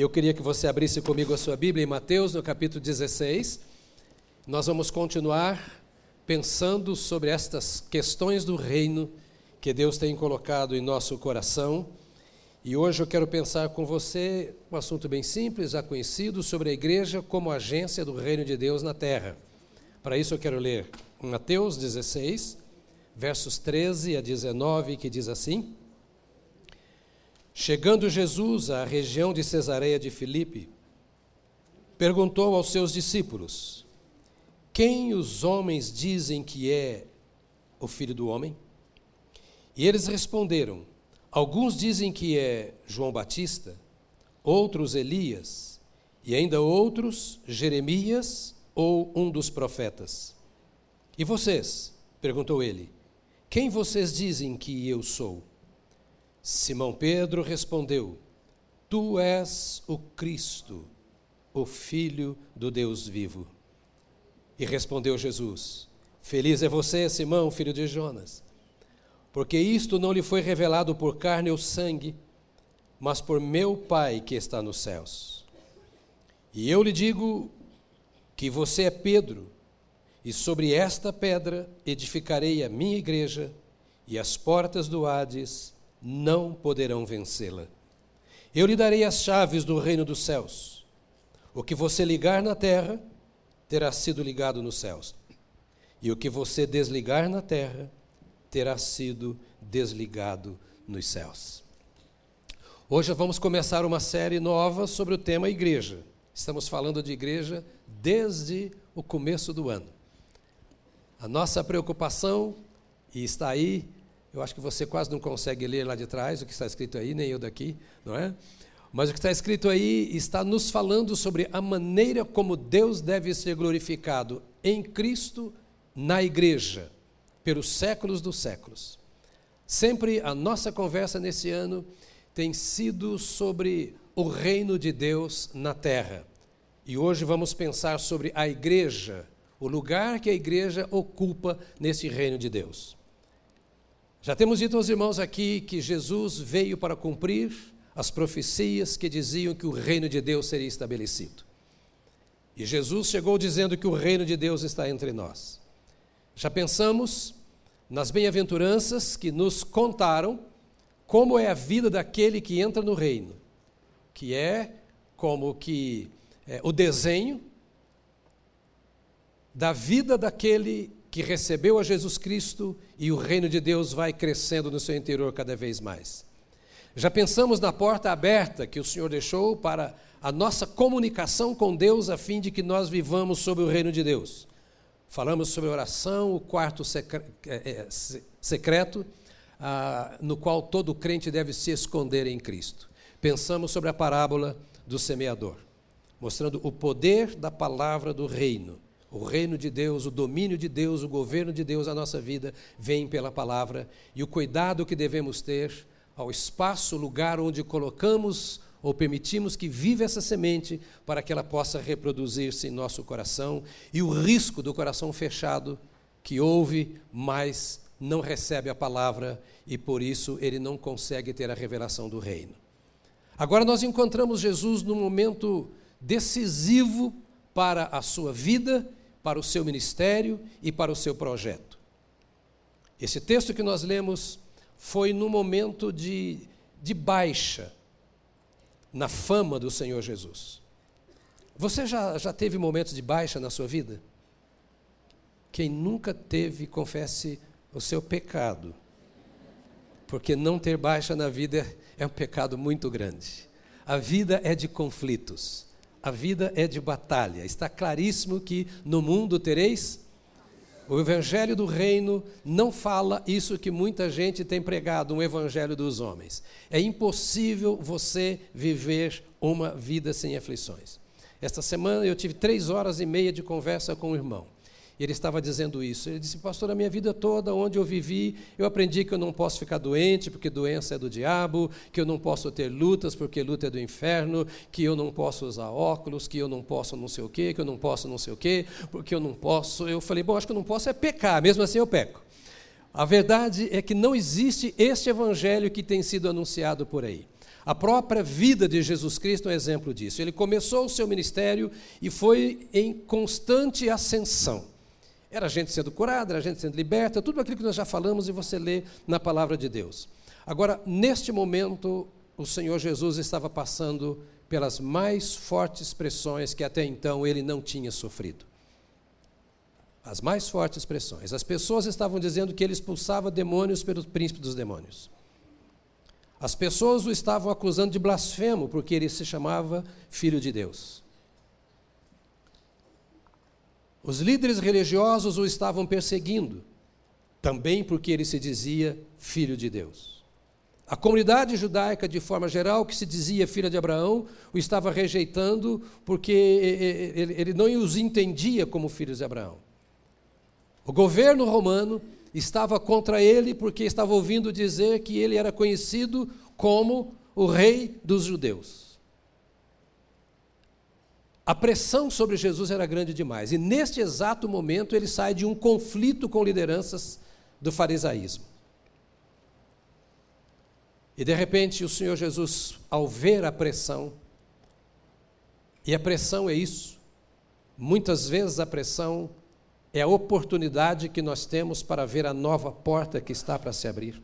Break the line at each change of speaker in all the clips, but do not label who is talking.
Eu queria que você abrisse comigo a sua Bíblia em Mateus, no capítulo 16. Nós vamos continuar pensando sobre estas questões do reino que Deus tem colocado em nosso coração. E hoje eu quero pensar com você um assunto bem simples, já conhecido, sobre a igreja como agência do reino de Deus na terra. Para isso eu quero ler Mateus 16, versos 13 a 19, que diz assim: Chegando Jesus à região de Cesareia de Filipe, perguntou aos seus discípulos: Quem os homens dizem que é o filho do homem? E eles responderam: Alguns dizem que é João Batista, outros Elias, e ainda outros Jeremias ou um dos profetas. E vocês? perguntou ele. Quem vocês dizem que eu sou? Simão Pedro respondeu: Tu és o Cristo, o Filho do Deus vivo. E respondeu Jesus: Feliz é você, Simão, filho de Jonas, porque isto não lhe foi revelado por carne ou sangue, mas por meu Pai que está nos céus. E eu lhe digo que você é Pedro, e sobre esta pedra edificarei a minha igreja, e as portas do Hades não poderão vencê-la. Eu lhe darei as chaves do reino dos céus. O que você ligar na terra terá sido ligado nos céus, e o que você desligar na terra terá sido desligado nos céus. Hoje vamos começar uma série nova sobre o tema igreja. Estamos falando de igreja desde o começo do ano. A nossa preocupação, e está aí eu acho que você quase não consegue ler lá de trás o que está escrito aí, nem eu daqui, não é? Mas o que está escrito aí está nos falando sobre a maneira como Deus deve ser glorificado em Cristo na igreja, pelos séculos dos séculos. Sempre a nossa conversa nesse ano tem sido sobre o reino de Deus na terra. E hoje vamos pensar sobre a igreja, o lugar que a igreja ocupa nesse reino de Deus. Já temos dito aos irmãos aqui que Jesus veio para cumprir as profecias que diziam que o reino de Deus seria estabelecido. E Jesus chegou dizendo que o reino de Deus está entre nós. Já pensamos nas bem-aventuranças que nos contaram como é a vida daquele que entra no reino, que é como que é, o desenho da vida daquele que recebeu a Jesus Cristo e o reino de Deus vai crescendo no seu interior cada vez mais. Já pensamos na porta aberta que o Senhor deixou para a nossa comunicação com Deus, a fim de que nós vivamos sobre o reino de Deus. Falamos sobre oração, o quarto é, é, secreto, ah, no qual todo crente deve se esconder em Cristo. Pensamos sobre a parábola do semeador, mostrando o poder da palavra do reino o reino de Deus, o domínio de Deus, o governo de Deus na nossa vida vem pela palavra e o cuidado que devemos ter ao espaço, lugar onde colocamos ou permitimos que viva essa semente para que ela possa reproduzir-se em nosso coração e o risco do coração fechado que ouve, mas não recebe a palavra e por isso ele não consegue ter a revelação do reino. Agora nós encontramos Jesus num momento decisivo para a sua vida para o seu ministério e para o seu projeto. Esse texto que nós lemos foi no momento de, de baixa na fama do Senhor Jesus. Você já, já teve momentos de baixa na sua vida? Quem nunca teve, confesse o seu pecado. Porque não ter baixa na vida é um pecado muito grande. A vida é de conflitos. A vida é de batalha. Está claríssimo que no mundo tereis. O evangelho do reino não fala isso que muita gente tem pregado, um evangelho dos homens. É impossível você viver uma vida sem aflições. Esta semana eu tive três horas e meia de conversa com o irmão. E ele estava dizendo isso. Ele disse, pastor, a minha vida toda, onde eu vivi, eu aprendi que eu não posso ficar doente, porque doença é do diabo, que eu não posso ter lutas, porque luta é do inferno, que eu não posso usar óculos, que eu não posso não sei o quê, que eu não posso não sei o quê, porque eu não posso. Eu falei, bom, acho que eu não posso é pecar, mesmo assim eu peco. A verdade é que não existe este evangelho que tem sido anunciado por aí. A própria vida de Jesus Cristo é um exemplo disso. Ele começou o seu ministério e foi em constante ascensão. Era gente sendo curada, era gente sendo liberta, tudo aquilo que nós já falamos e você lê na palavra de Deus. Agora, neste momento, o Senhor Jesus estava passando pelas mais fortes pressões que até então ele não tinha sofrido. As mais fortes pressões. As pessoas estavam dizendo que ele expulsava demônios pelo príncipe dos demônios. As pessoas o estavam acusando de blasfemo porque ele se chamava filho de Deus. Os líderes religiosos o estavam perseguindo, também porque ele se dizia filho de Deus. A comunidade judaica, de forma geral, que se dizia filha de Abraão, o estava rejeitando porque ele não os entendia como filhos de Abraão. O governo romano estava contra ele porque estava ouvindo dizer que ele era conhecido como o rei dos judeus. A pressão sobre Jesus era grande demais, e neste exato momento ele sai de um conflito com lideranças do farisaísmo. E de repente o Senhor Jesus, ao ver a pressão, e a pressão é isso, muitas vezes a pressão é a oportunidade que nós temos para ver a nova porta que está para se abrir.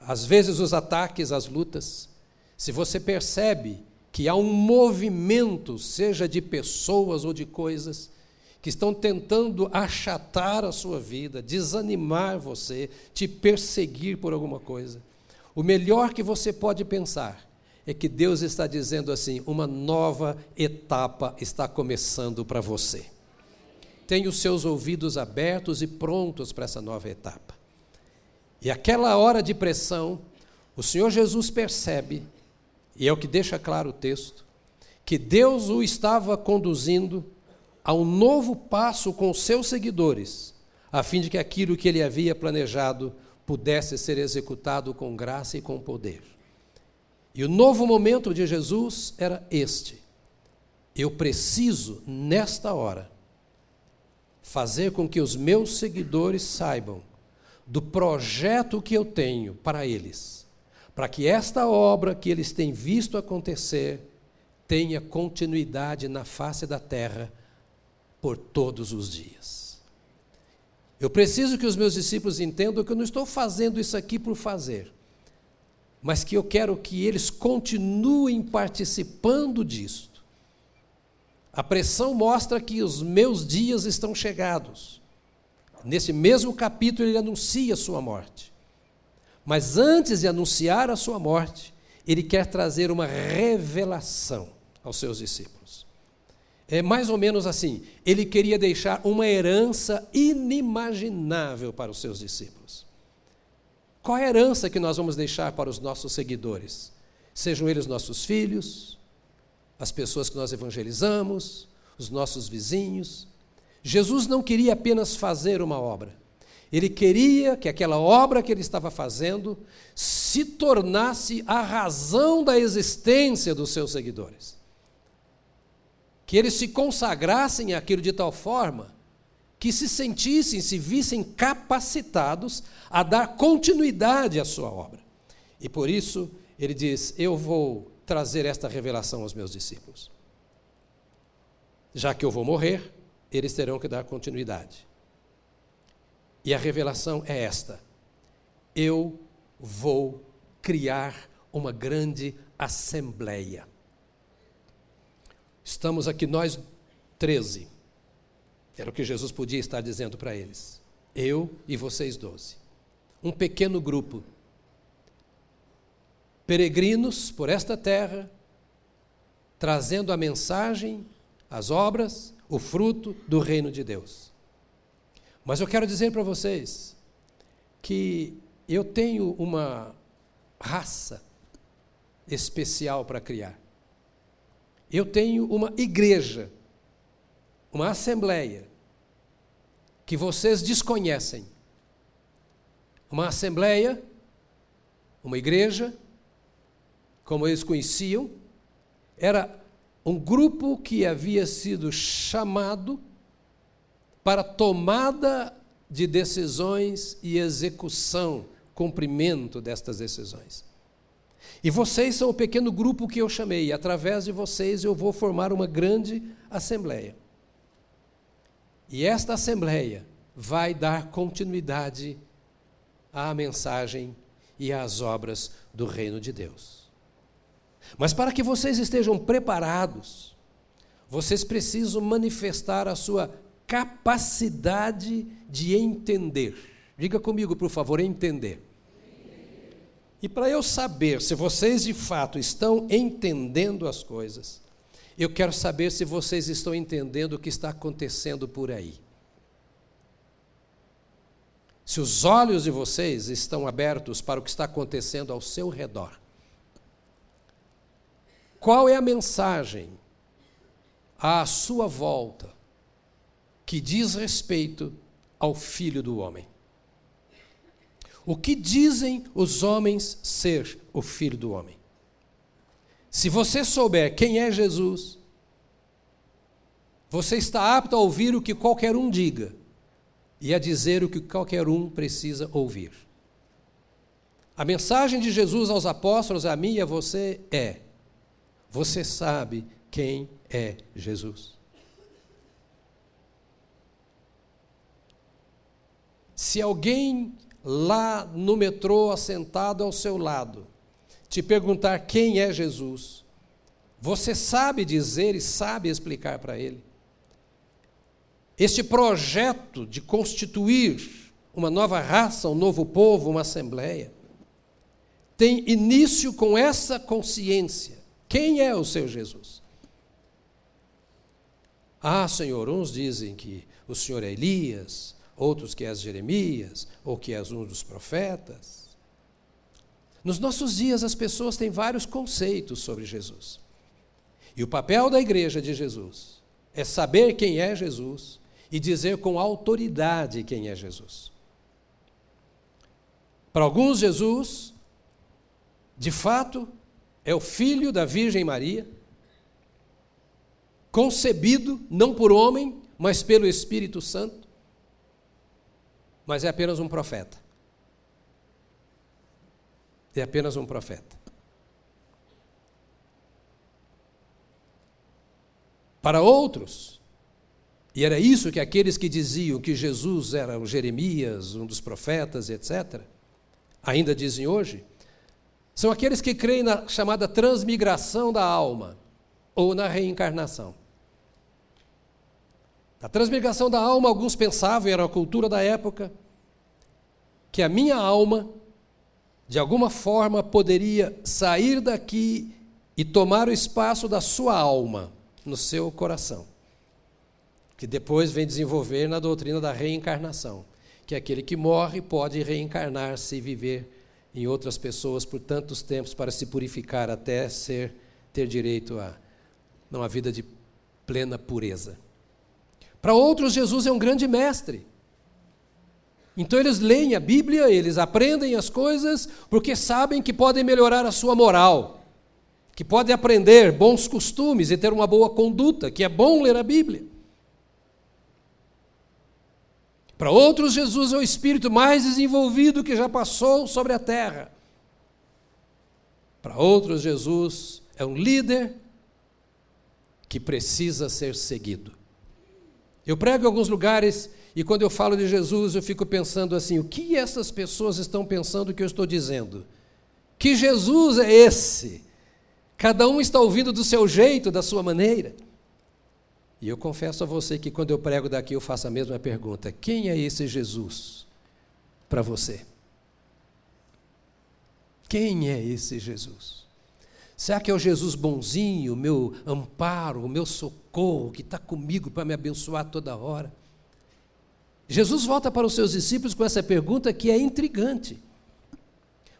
Às vezes, os ataques, as lutas, se você percebe que há um movimento, seja de pessoas ou de coisas, que estão tentando achatar a sua vida, desanimar você, te perseguir por alguma coisa, o melhor que você pode pensar é que Deus está dizendo assim: uma nova etapa está começando para você tem os seus ouvidos abertos e prontos para essa nova etapa. E aquela hora de pressão, o Senhor Jesus percebe, e é o que deixa claro o texto, que Deus o estava conduzindo a um novo passo com seus seguidores, a fim de que aquilo que ele havia planejado pudesse ser executado com graça e com poder. E o novo momento de Jesus era este: eu preciso, nesta hora, fazer com que os meus seguidores saibam do projeto que eu tenho para eles, para que esta obra que eles têm visto acontecer tenha continuidade na face da terra por todos os dias. Eu preciso que os meus discípulos entendam que eu não estou fazendo isso aqui por fazer, mas que eu quero que eles continuem participando disso a pressão mostra que os meus dias estão chegados. Nesse mesmo capítulo, ele anuncia sua morte. Mas antes de anunciar a sua morte, ele quer trazer uma revelação aos seus discípulos. É mais ou menos assim: ele queria deixar uma herança inimaginável para os seus discípulos. Qual é a herança que nós vamos deixar para os nossos seguidores? Sejam eles nossos filhos, as pessoas que nós evangelizamos, os nossos vizinhos. Jesus não queria apenas fazer uma obra, ele queria que aquela obra que ele estava fazendo se tornasse a razão da existência dos seus seguidores. Que eles se consagrassem àquilo de tal forma que se sentissem, se vissem capacitados a dar continuidade à sua obra. E por isso ele diz: Eu vou trazer esta revelação aos meus discípulos. Já que eu vou morrer, eles terão que dar continuidade. E a revelação é esta: eu vou criar uma grande assembleia. Estamos aqui nós 13. Era o que Jesus podia estar dizendo para eles. Eu e vocês doze. Um pequeno grupo peregrinos por esta terra, trazendo a mensagem, as obras, o fruto do reino de Deus. Mas eu quero dizer para vocês que eu tenho uma raça especial para criar. Eu tenho uma igreja, uma assembleia, que vocês desconhecem. Uma assembleia, uma igreja, como eles conheciam, era um grupo que havia sido chamado para tomada de decisões e execução, cumprimento destas decisões. E vocês são o pequeno grupo que eu chamei, e através de vocês eu vou formar uma grande assembleia. E esta assembleia vai dar continuidade à mensagem e às obras do reino de Deus. Mas para que vocês estejam preparados, vocês precisam manifestar a sua capacidade de entender. Diga comigo, por favor, entender. E para eu saber se vocês de fato estão entendendo as coisas, eu quero saber se vocês estão entendendo o que está acontecendo por aí. Se os olhos de vocês estão abertos para o que está acontecendo ao seu redor. Qual é a mensagem à sua volta que diz respeito ao Filho do Homem? O que dizem os homens ser o Filho do Homem? Se você souber quem é Jesus, você está apto a ouvir o que qualquer um diga e a dizer o que qualquer um precisa ouvir. A mensagem de Jesus aos apóstolos, a mim e a você é: você sabe quem é Jesus. Se alguém lá no metrô, assentado ao seu lado, te perguntar quem é Jesus, você sabe dizer e sabe explicar para ele. Este projeto de constituir uma nova raça, um novo povo, uma assembleia, tem início com essa consciência. Quem é o seu Jesus? Ah, Senhor, uns dizem que o Senhor é Elias, outros que és Jeremias, ou que és um dos profetas. Nos nossos dias, as pessoas têm vários conceitos sobre Jesus. E o papel da igreja de Jesus é saber quem é Jesus e dizer com autoridade quem é Jesus. Para alguns, Jesus, de fato, é o filho da Virgem Maria, concebido não por homem, mas pelo Espírito Santo mas é apenas um profeta. É apenas um profeta. Para outros, e era isso que aqueles que diziam que Jesus era o Jeremias, um dos profetas, etc., ainda dizem hoje, são aqueles que creem na chamada transmigração da alma ou na reencarnação. A transmigração da alma, alguns pensavam, era a cultura da época, que a minha alma, de alguma forma, poderia sair daqui e tomar o espaço da sua alma no seu coração. Que depois vem desenvolver na doutrina da reencarnação, que aquele que morre pode reencarnar-se e viver em outras pessoas por tantos tempos para se purificar até ser ter direito a uma vida de plena pureza. Para outros, Jesus é um grande mestre. Então eles leem a Bíblia, eles aprendem as coisas, porque sabem que podem melhorar a sua moral, que podem aprender bons costumes e ter uma boa conduta, que é bom ler a Bíblia. Para outros, Jesus é o espírito mais desenvolvido que já passou sobre a terra. Para outros, Jesus é um líder que precisa ser seguido. Eu prego em alguns lugares e quando eu falo de Jesus, eu fico pensando assim: o que essas pessoas estão pensando que eu estou dizendo? Que Jesus é esse? Cada um está ouvindo do seu jeito, da sua maneira. E eu confesso a você que quando eu prego daqui, eu faço a mesma pergunta: quem é esse Jesus para você? Quem é esse Jesus? Será que é o Jesus bonzinho, o meu amparo, o meu socorro, que está comigo para me abençoar toda hora? Jesus volta para os seus discípulos com essa pergunta que é intrigante.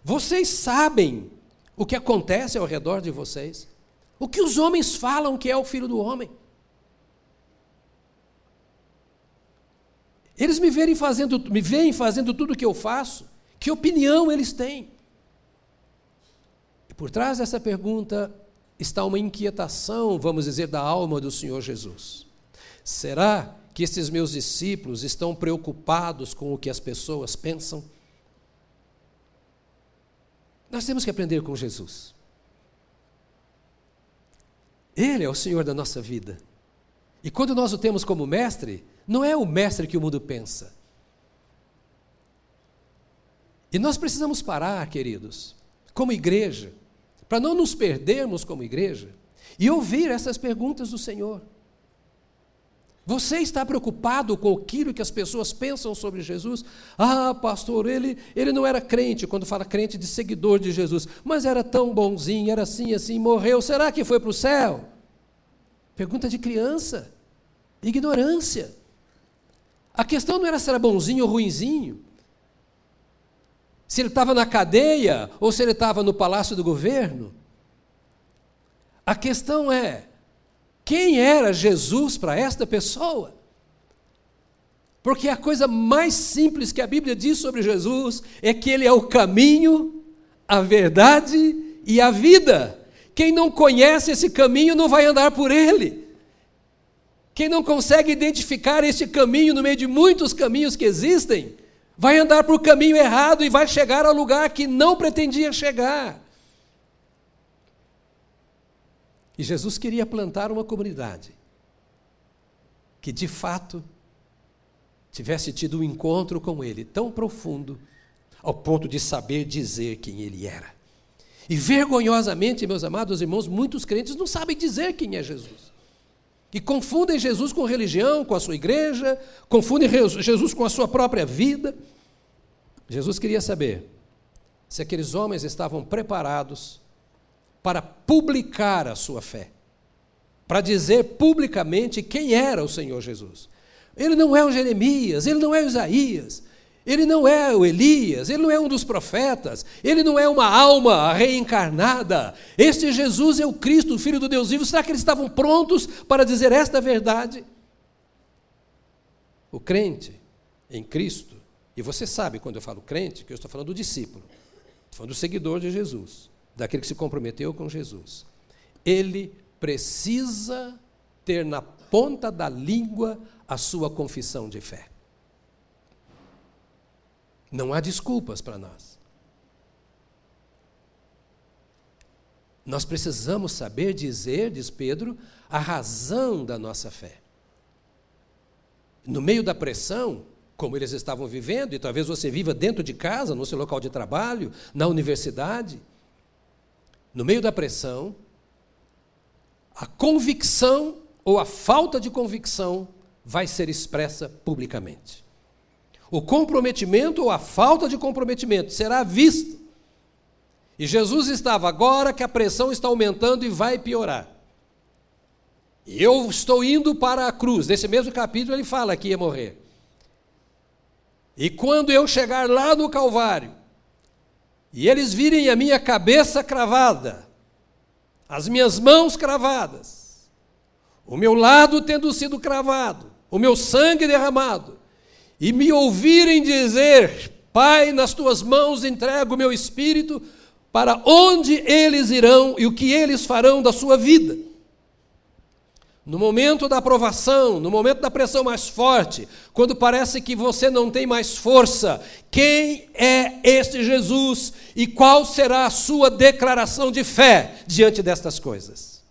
Vocês sabem o que acontece ao redor de vocês? O que os homens falam que é o filho do homem? Eles me veem fazendo, me veem fazendo tudo o que eu faço. Que opinião eles têm? Por trás dessa pergunta está uma inquietação, vamos dizer, da alma do Senhor Jesus. Será que esses meus discípulos estão preocupados com o que as pessoas pensam? Nós temos que aprender com Jesus. Ele é o Senhor da nossa vida. E quando nós o temos como mestre, não é o mestre que o mundo pensa. E nós precisamos parar, queridos, como igreja, para não nos perdermos como igreja, e ouvir essas perguntas do Senhor. Você está preocupado com aquilo que as pessoas pensam sobre Jesus? Ah, pastor, ele, ele não era crente, quando fala crente de seguidor de Jesus, mas era tão bonzinho, era assim, assim, morreu, será que foi para o céu? Pergunta de criança, ignorância. A questão não era se era bonzinho ou ruinzinho, se ele estava na cadeia ou se ele estava no palácio do governo. A questão é: quem era Jesus para esta pessoa? Porque a coisa mais simples que a Bíblia diz sobre Jesus é que ele é o caminho, a verdade e a vida. Quem não conhece esse caminho não vai andar por ele. Quem não consegue identificar este caminho no meio de muitos caminhos que existem, vai andar por caminho errado e vai chegar ao lugar que não pretendia chegar. E Jesus queria plantar uma comunidade que, de fato, tivesse tido um encontro com Ele tão profundo, ao ponto de saber dizer quem Ele era. E vergonhosamente, meus amados irmãos, muitos crentes não sabem dizer quem é Jesus. E confundem Jesus com religião, com a sua igreja, confundem Jesus com a sua própria vida. Jesus queria saber se aqueles homens estavam preparados para publicar a sua fé, para dizer publicamente quem era o Senhor Jesus. Ele não é o Jeremias, ele não é o Isaías, ele não é o Elias, ele não é um dos profetas, ele não é uma alma reencarnada. Este Jesus é o Cristo, o Filho do Deus vivo. Será que eles estavam prontos para dizer esta verdade? O crente em Cristo, e você sabe quando eu falo crente, que eu estou falando do discípulo, estou falando do seguidor de Jesus, daquele que se comprometeu com Jesus. Ele precisa ter na ponta da língua a sua confissão de fé. Não há desculpas para nós. Nós precisamos saber dizer, diz Pedro, a razão da nossa fé. No meio da pressão, como eles estavam vivendo, e talvez você viva dentro de casa, no seu local de trabalho, na universidade, no meio da pressão, a convicção ou a falta de convicção vai ser expressa publicamente. O comprometimento ou a falta de comprometimento será visto. E Jesus estava agora que a pressão está aumentando e vai piorar. E eu estou indo para a cruz. Nesse mesmo capítulo ele fala que ia morrer. E quando eu chegar lá no Calvário, e eles virem a minha cabeça cravada, as minhas mãos cravadas, o meu lado tendo sido cravado, o meu sangue derramado, e me ouvirem dizer: Pai, nas tuas mãos entrego o meu espírito, para onde eles irão e o que eles farão da sua vida. No momento da aprovação, no momento da pressão mais forte, quando parece que você não tem mais força, quem é este Jesus e qual será a sua declaração de fé diante destas coisas?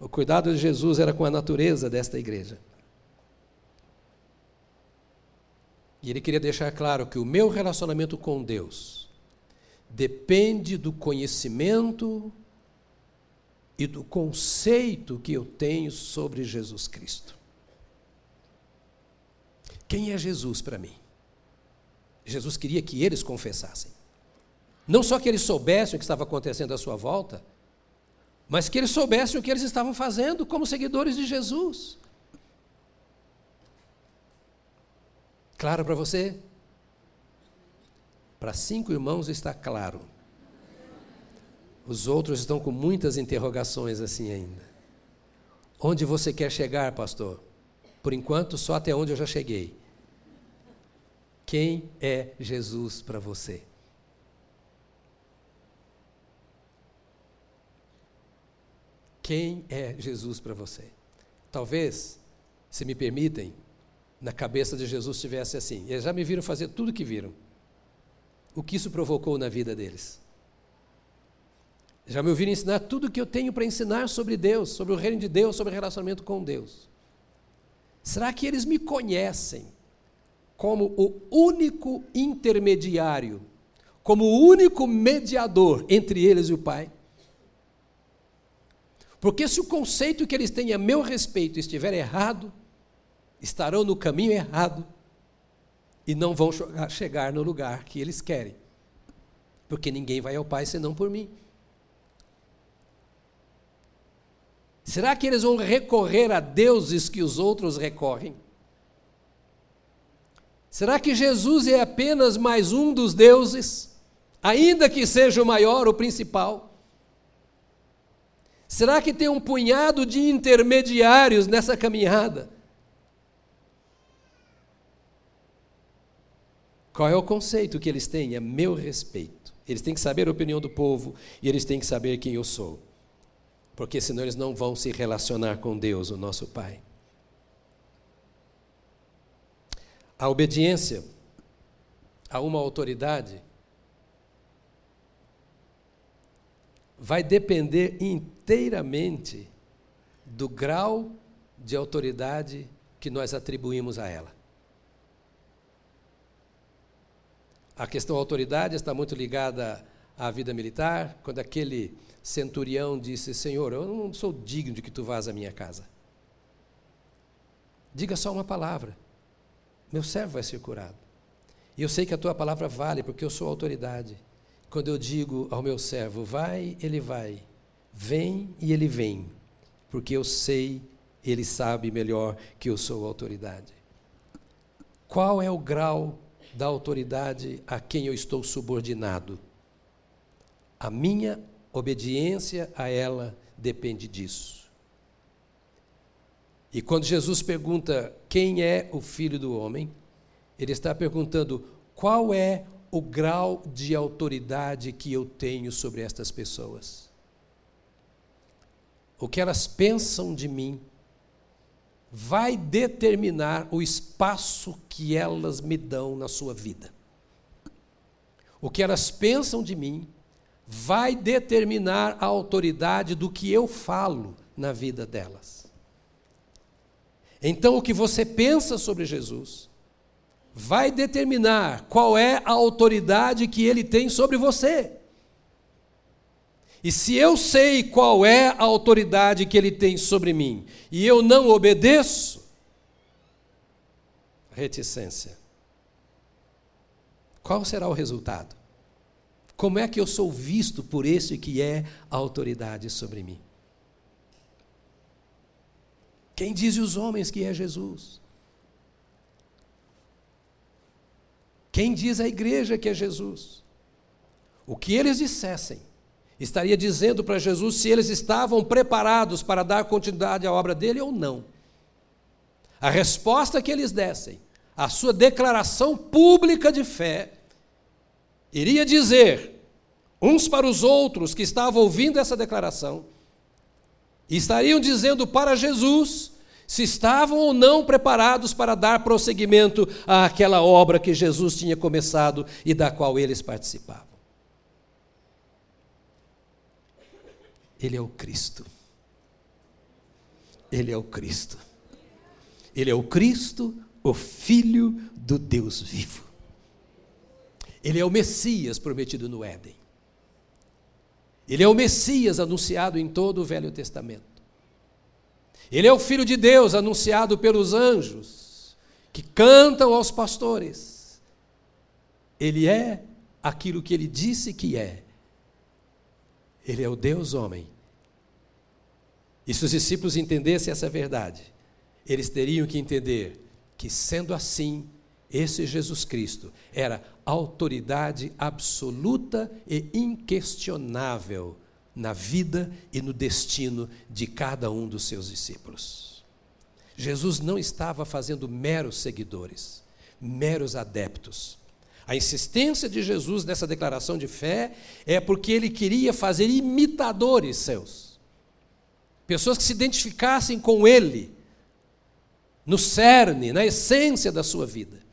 O cuidado de Jesus era com a natureza desta igreja. E ele queria deixar claro que o meu relacionamento com Deus depende do conhecimento e do conceito que eu tenho sobre Jesus Cristo. Quem é Jesus para mim? Jesus queria que eles confessassem. Não só que eles soubessem o que estava acontecendo à sua volta, mas que eles soubessem o que eles estavam fazendo como seguidores de Jesus. Claro para você? Para cinco irmãos está claro. Os outros estão com muitas interrogações assim ainda. Onde você quer chegar, pastor? Por enquanto, só até onde eu já cheguei. Quem é Jesus para você? Quem é Jesus para você? Talvez, se me permitem, na cabeça de Jesus tivesse assim. Eles já me viram fazer tudo que viram. o que isso provocou na vida deles. Já me ouviram ensinar tudo o que eu tenho para ensinar sobre Deus, sobre o reino de Deus, sobre o relacionamento com Deus. Será que eles me conhecem como o único intermediário, como o único mediador entre eles e o Pai? Porque se o conceito que eles têm a meu respeito estiver errado, estarão no caminho errado e não vão chegar no lugar que eles querem. Porque ninguém vai ao Pai senão por mim. Será que eles vão recorrer a deuses que os outros recorrem? Será que Jesus é apenas mais um dos deuses, ainda que seja o maior, o principal? Será que tem um punhado de intermediários nessa caminhada? Qual é o conceito que eles têm a meu respeito? Eles têm que saber a opinião do povo e eles têm que saber quem eu sou porque senão eles não vão se relacionar com Deus, o nosso Pai. A obediência a uma autoridade vai depender inteiramente do grau de autoridade que nós atribuímos a ela. A questão autoridade está muito ligada à vida militar, quando aquele centurião disse: Senhor, eu não sou digno de que tu vás à minha casa. Diga só uma palavra, meu servo vai ser curado. E eu sei que a tua palavra vale, porque eu sou autoridade. Quando eu digo ao meu servo, vai, ele vai. Vem e ele vem. Porque eu sei, ele sabe melhor que eu sou autoridade. Qual é o grau da autoridade a quem eu estou subordinado? A minha Obediência a ela depende disso. E quando Jesus pergunta quem é o filho do homem, ele está perguntando qual é o grau de autoridade que eu tenho sobre estas pessoas. O que elas pensam de mim vai determinar o espaço que elas me dão na sua vida. O que elas pensam de mim vai determinar a autoridade do que eu falo na vida delas. Então, o que você pensa sobre Jesus vai determinar qual é a autoridade que ele tem sobre você. E se eu sei qual é a autoridade que ele tem sobre mim e eu não obedeço, reticência. Qual será o resultado? Como é que eu sou visto por esse que é a autoridade sobre mim? Quem diz os homens que é Jesus? Quem diz a igreja que é Jesus? O que eles dissessem estaria dizendo para Jesus se eles estavam preparados para dar continuidade à obra dele ou não. A resposta que eles dessem, a sua declaração pública de fé, iria dizer uns para os outros que estavam ouvindo essa declaração, estariam dizendo para Jesus se estavam ou não preparados para dar prosseguimento àquela obra que Jesus tinha começado e da qual eles participavam. Ele é o Cristo. Ele é o Cristo. Ele é o Cristo, o Filho do Deus vivo. Ele é o Messias prometido no Éden. Ele é o Messias anunciado em todo o Velho Testamento. Ele é o Filho de Deus anunciado pelos anjos que cantam aos pastores. Ele é aquilo que ele disse que é. Ele é o Deus homem. E se os discípulos entendessem essa verdade, eles teriam que entender que, sendo assim, esse Jesus Cristo era autoridade absoluta e inquestionável na vida e no destino de cada um dos seus discípulos. Jesus não estava fazendo meros seguidores, meros adeptos. A insistência de Jesus nessa declaração de fé é porque ele queria fazer imitadores seus, pessoas que se identificassem com ele, no cerne, na essência da sua vida.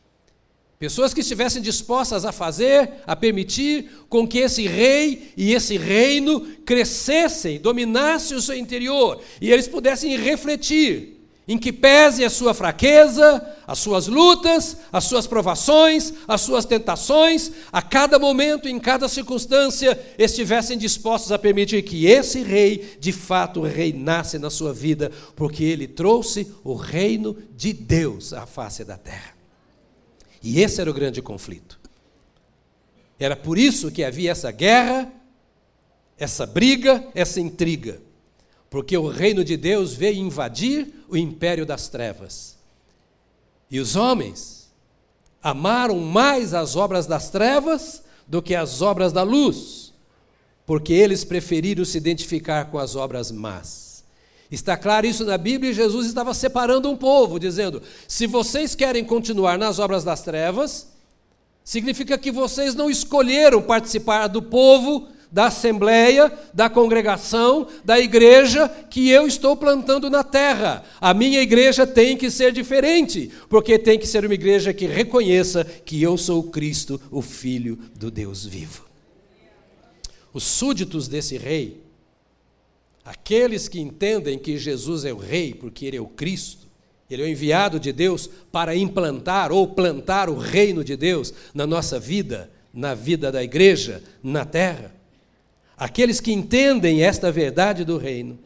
Pessoas que estivessem dispostas a fazer, a permitir com que esse rei e esse reino crescessem, dominassem o seu interior e eles pudessem refletir em que pese a sua fraqueza, as suas lutas, as suas provações, as suas tentações, a cada momento, em cada circunstância, estivessem dispostos a permitir que esse rei de fato reinasse na sua vida, porque ele trouxe o reino de Deus à face da terra. E esse era o grande conflito. Era por isso que havia essa guerra, essa briga, essa intriga porque o reino de Deus veio invadir o império das trevas. E os homens amaram mais as obras das trevas do que as obras da luz, porque eles preferiram se identificar com as obras más. Está claro isso na Bíblia e Jesus estava separando um povo, dizendo: se vocês querem continuar nas obras das trevas, significa que vocês não escolheram participar do povo da assembleia, da congregação, da igreja que eu estou plantando na terra. A minha igreja tem que ser diferente, porque tem que ser uma igreja que reconheça que eu sou Cristo, o Filho do Deus vivo. Os súditos desse rei, aqueles que entendem que Jesus é o rei, porque ele é o Cristo, ele é o enviado de Deus para implantar ou plantar o reino de Deus na nossa vida, na vida da igreja, na terra. Aqueles que entendem esta verdade do reino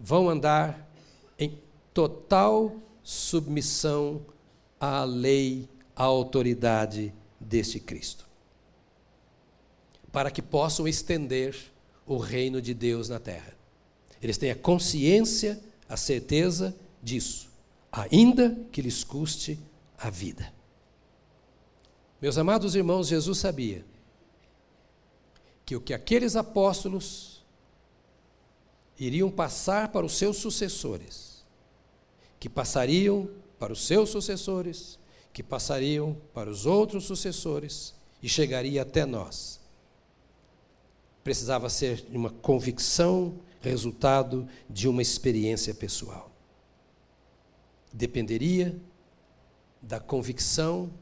vão andar em total submissão à lei, à autoridade deste Cristo, para que possam estender o reino de Deus na terra. Eles têm a consciência, a certeza disso, ainda que lhes custe a vida. Meus amados irmãos, Jesus sabia que o que aqueles apóstolos iriam passar para os seus sucessores, que passariam para os seus sucessores, que passariam para os outros sucessores e chegaria até nós. Precisava ser uma convicção, resultado de uma experiência pessoal. Dependeria da convicção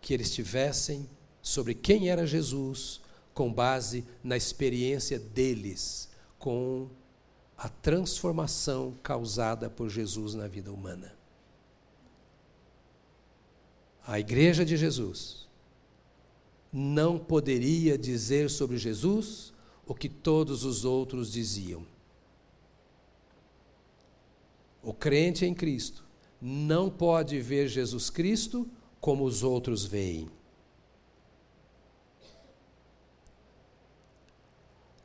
que eles tivessem sobre quem era Jesus, com base na experiência deles com a transformação causada por Jesus na vida humana. A igreja de Jesus não poderia dizer sobre Jesus o que todos os outros diziam. O crente em Cristo não pode ver Jesus Cristo como os outros veem.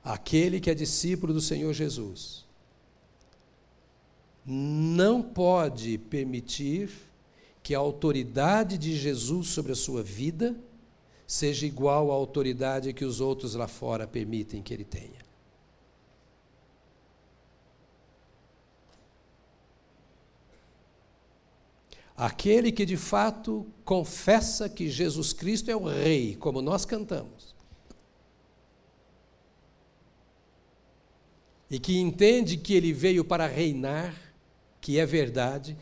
Aquele que é discípulo do Senhor Jesus, não pode permitir que a autoridade de Jesus sobre a sua vida seja igual à autoridade que os outros lá fora permitem que ele tenha. Aquele que de fato confessa que Jesus Cristo é o Rei, como nós cantamos, e que entende que ele veio para reinar, que é verdade,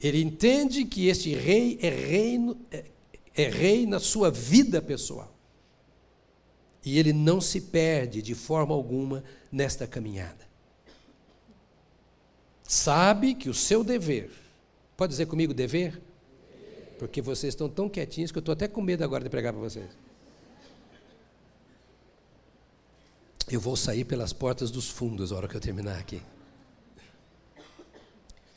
ele entende que este rei é, reino, é, é rei na sua vida pessoal. E ele não se perde de forma alguma nesta caminhada. Sabe que o seu dever, pode dizer comigo dever? Porque vocês estão tão quietinhos que eu estou até com medo agora de pregar para vocês. Eu vou sair pelas portas dos fundos na hora que eu terminar aqui.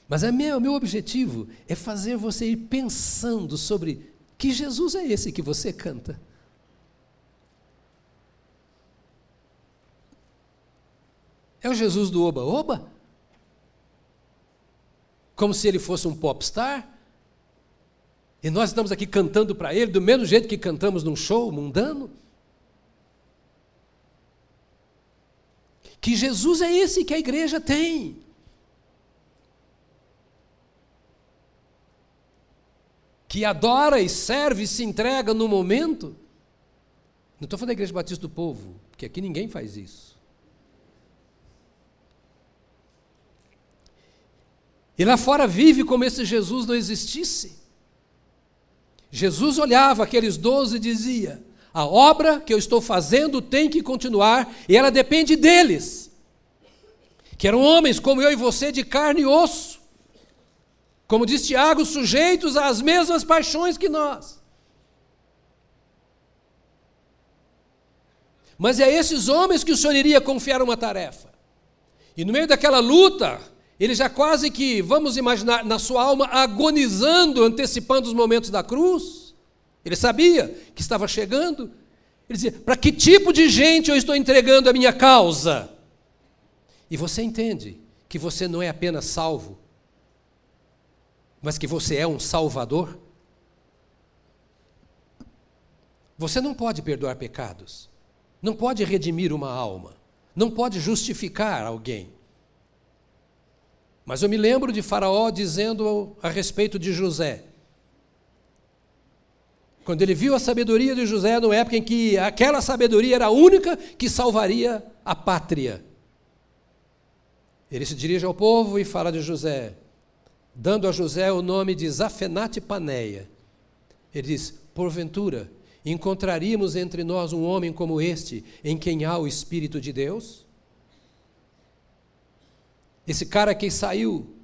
Mas é meu, o meu objetivo é fazer você ir pensando sobre que Jesus é esse que você canta. É o Jesus do Oba-Oba? Como se ele fosse um popstar? E nós estamos aqui cantando para ele do mesmo jeito que cantamos num show mundano? Que Jesus é esse que a igreja tem. Que adora e serve e se entrega no momento. Não estou falando da Igreja Batista do Povo, porque aqui ninguém faz isso. E lá fora vive como se Jesus não existisse. Jesus olhava aqueles doze e dizia: a obra que eu estou fazendo tem que continuar e ela depende deles, que eram homens como eu e você, de carne e osso. Como diz Tiago, sujeitos às mesmas paixões que nós. Mas é a esses homens que o Senhor iria confiar uma tarefa. E no meio daquela luta, ele já quase que, vamos imaginar, na sua alma agonizando, antecipando os momentos da cruz. Ele sabia que estava chegando. Ele dizia: Para que tipo de gente eu estou entregando a minha causa? E você entende que você não é apenas salvo, mas que você é um salvador? Você não pode perdoar pecados, não pode redimir uma alma, não pode justificar alguém. Mas eu me lembro de Faraó dizendo a respeito de José. Quando ele viu a sabedoria de José, numa época em que aquela sabedoria era a única que salvaria a pátria. Ele se dirige ao povo e fala de José, dando a José o nome de Zafenate Paneia. Ele diz: Porventura, encontraríamos entre nós um homem como este, em quem há o Espírito de Deus? Esse cara que saiu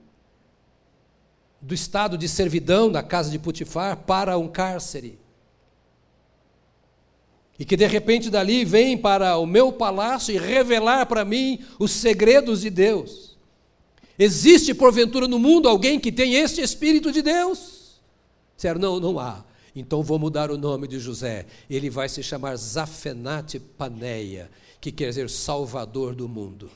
do estado de servidão na casa de Putifar para um cárcere. E que de repente dali vem para o meu palácio e revelar para mim os segredos de Deus. Existe porventura no mundo alguém que tem este Espírito de Deus? Disseram, não, não há. Então vou mudar o nome de José. Ele vai se chamar Zafenate Paneia, que quer dizer Salvador do mundo.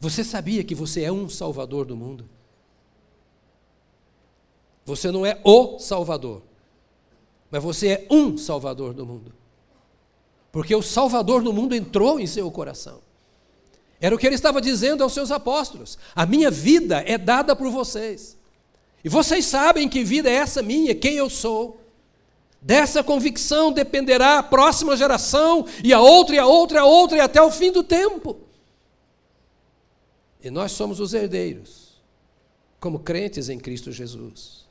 Você sabia que você é um salvador do mundo? Você não é o salvador, mas você é um salvador do mundo. Porque o salvador do mundo entrou em seu coração. Era o que ele estava dizendo aos seus apóstolos: a minha vida é dada por vocês. E vocês sabem que vida é essa minha, quem eu sou. Dessa convicção dependerá a próxima geração, e a outra, e a outra, e a outra, e até o fim do tempo. E nós somos os herdeiros, como crentes em Cristo Jesus.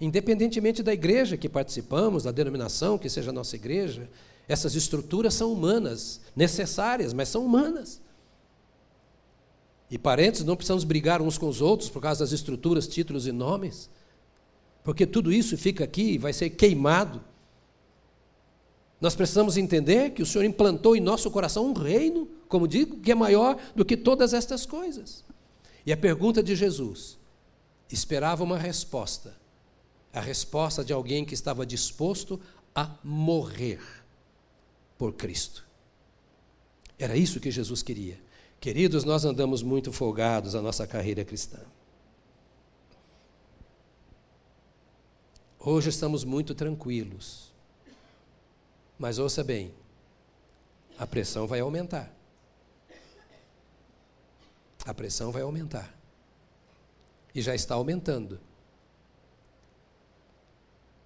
Independentemente da igreja que participamos, da denominação que seja a nossa igreja, essas estruturas são humanas, necessárias, mas são humanas. E parentes, não precisamos brigar uns com os outros por causa das estruturas, títulos e nomes, porque tudo isso fica aqui e vai ser queimado. Nós precisamos entender que o Senhor implantou em nosso coração um reino como digo, que é maior do que todas estas coisas. E a pergunta de Jesus esperava uma resposta, a resposta de alguém que estava disposto a morrer por Cristo. Era isso que Jesus queria. Queridos, nós andamos muito folgados a nossa carreira cristã. Hoje estamos muito tranquilos. Mas ouça bem, a pressão vai aumentar a pressão vai aumentar. E já está aumentando.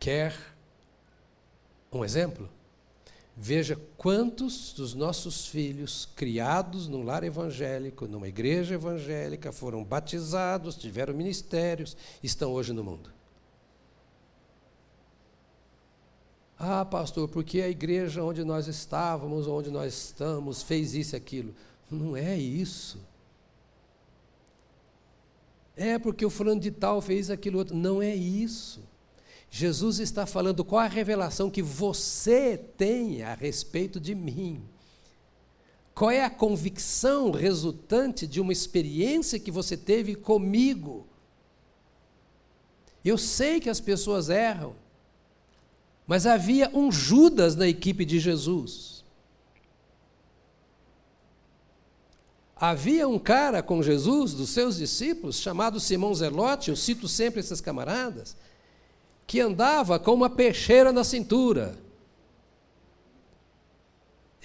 Quer um exemplo? Veja quantos dos nossos filhos criados num lar evangélico, numa igreja evangélica, foram batizados, tiveram ministérios, estão hoje no mundo. Ah, pastor, porque a igreja onde nós estávamos, onde nós estamos, fez isso e aquilo. Não é isso. É porque o fulano de tal fez aquilo outro. Não é isso. Jesus está falando qual a revelação que você tem a respeito de mim. Qual é a convicção resultante de uma experiência que você teve comigo? Eu sei que as pessoas erram, mas havia um Judas na equipe de Jesus. Havia um cara com Jesus, dos seus discípulos, chamado Simão Zelote, eu cito sempre esses camaradas, que andava com uma peixeira na cintura.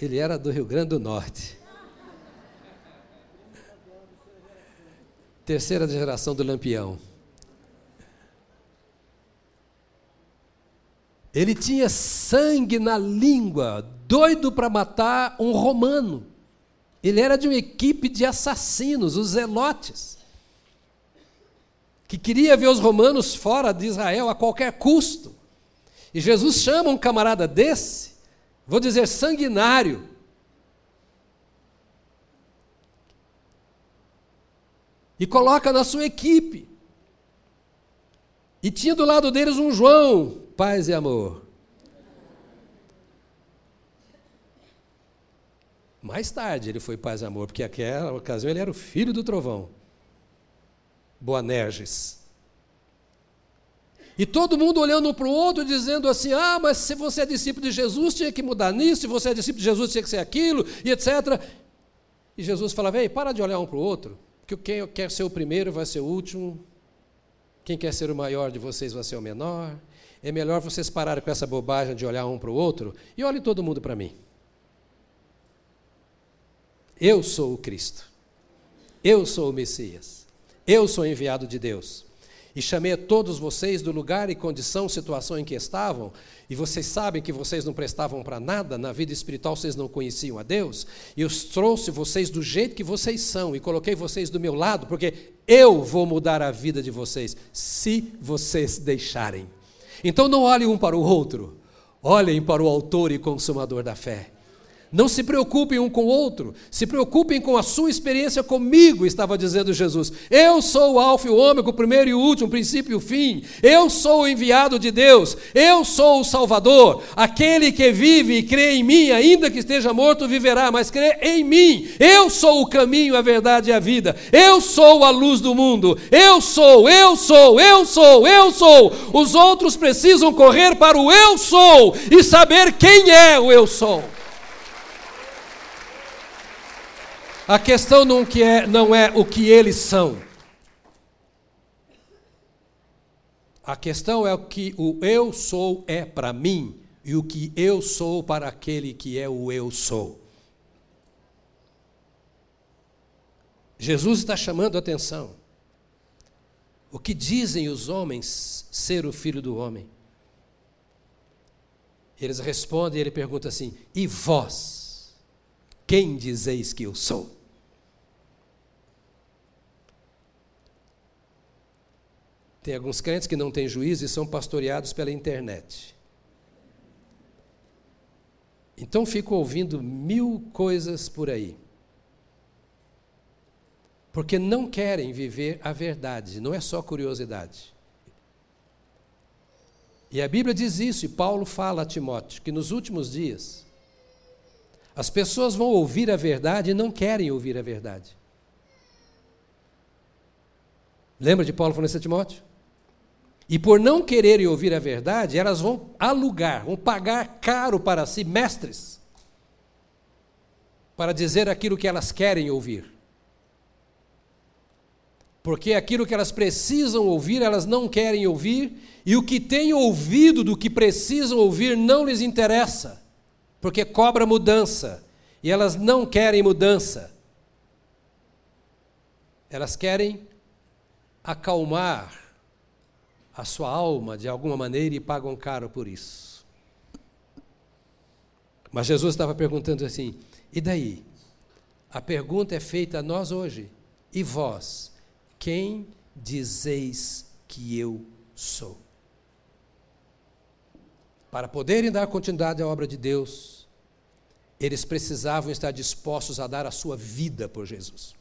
Ele era do Rio Grande do Norte. Terceira geração do Lampião. Ele tinha sangue na língua, doido para matar um romano. Ele era de uma equipe de assassinos, os zelotes. Que queria ver os romanos fora de Israel a qualquer custo. E Jesus chama um camarada desse, vou dizer sanguinário, e coloca na sua equipe. E tinha do lado deles um João, paz e amor. Mais tarde ele foi paz e amor, porque naquela ocasião ele era o filho do trovão. Boanerges. E todo mundo olhando um para o outro, dizendo assim: ah, mas se você é discípulo de Jesus, tinha que mudar nisso, se você é discípulo de Jesus, tinha que ser aquilo, e etc. E Jesus falava: ei, para de olhar um para o outro, que quem quer ser o primeiro vai ser o último, quem quer ser o maior de vocês vai ser o menor. É melhor vocês pararem com essa bobagem de olhar um para o outro e olhem todo mundo para mim. Eu sou o Cristo. Eu sou o Messias. Eu sou enviado de Deus e chamei a todos vocês do lugar e condição, situação em que estavam, e vocês sabem que vocês não prestavam para nada, na vida espiritual vocês não conheciam a Deus, e eu trouxe vocês do jeito que vocês são e coloquei vocês do meu lado, porque eu vou mudar a vida de vocês, se vocês deixarem. Então não olhem um para o outro, olhem para o Autor e Consumador da fé. Não se preocupem um com o outro, se preocupem com a sua experiência comigo, estava dizendo Jesus. Eu sou o Alfa e o Ômega, o primeiro e o último, o princípio e o fim. Eu sou o enviado de Deus. Eu sou o Salvador. Aquele que vive e crê em mim, ainda que esteja morto, viverá, mas crê em mim. Eu sou o caminho, a verdade e a vida. Eu sou a luz do mundo. Eu sou, eu sou, eu sou, eu sou. Os outros precisam correr para o eu sou e saber quem é o eu sou. A questão não, que é, não é o que eles são. A questão é o que o eu sou é para mim e o que eu sou para aquele que é o eu sou. Jesus está chamando a atenção. O que dizem os homens ser o filho do homem? Eles respondem e ele pergunta assim: E vós, quem dizeis que eu sou? Tem alguns crentes que não têm juízo e são pastoreados pela internet. Então fico ouvindo mil coisas por aí. Porque não querem viver a verdade, não é só curiosidade. E a Bíblia diz isso, e Paulo fala a Timóteo, que nos últimos dias as pessoas vão ouvir a verdade e não querem ouvir a verdade. Lembra de Paulo falando isso a Timóteo? E por não quererem ouvir a verdade, elas vão alugar, vão pagar caro para si mestres para dizer aquilo que elas querem ouvir. Porque aquilo que elas precisam ouvir, elas não querem ouvir, e o que têm ouvido do que precisam ouvir não lhes interessa, porque cobra mudança, e elas não querem mudança. Elas querem acalmar a sua alma de alguma maneira e pagam caro por isso. Mas Jesus estava perguntando assim: e daí? A pergunta é feita a nós hoje. E vós, quem dizeis que eu sou? Para poderem dar continuidade à obra de Deus, eles precisavam estar dispostos a dar a sua vida por Jesus.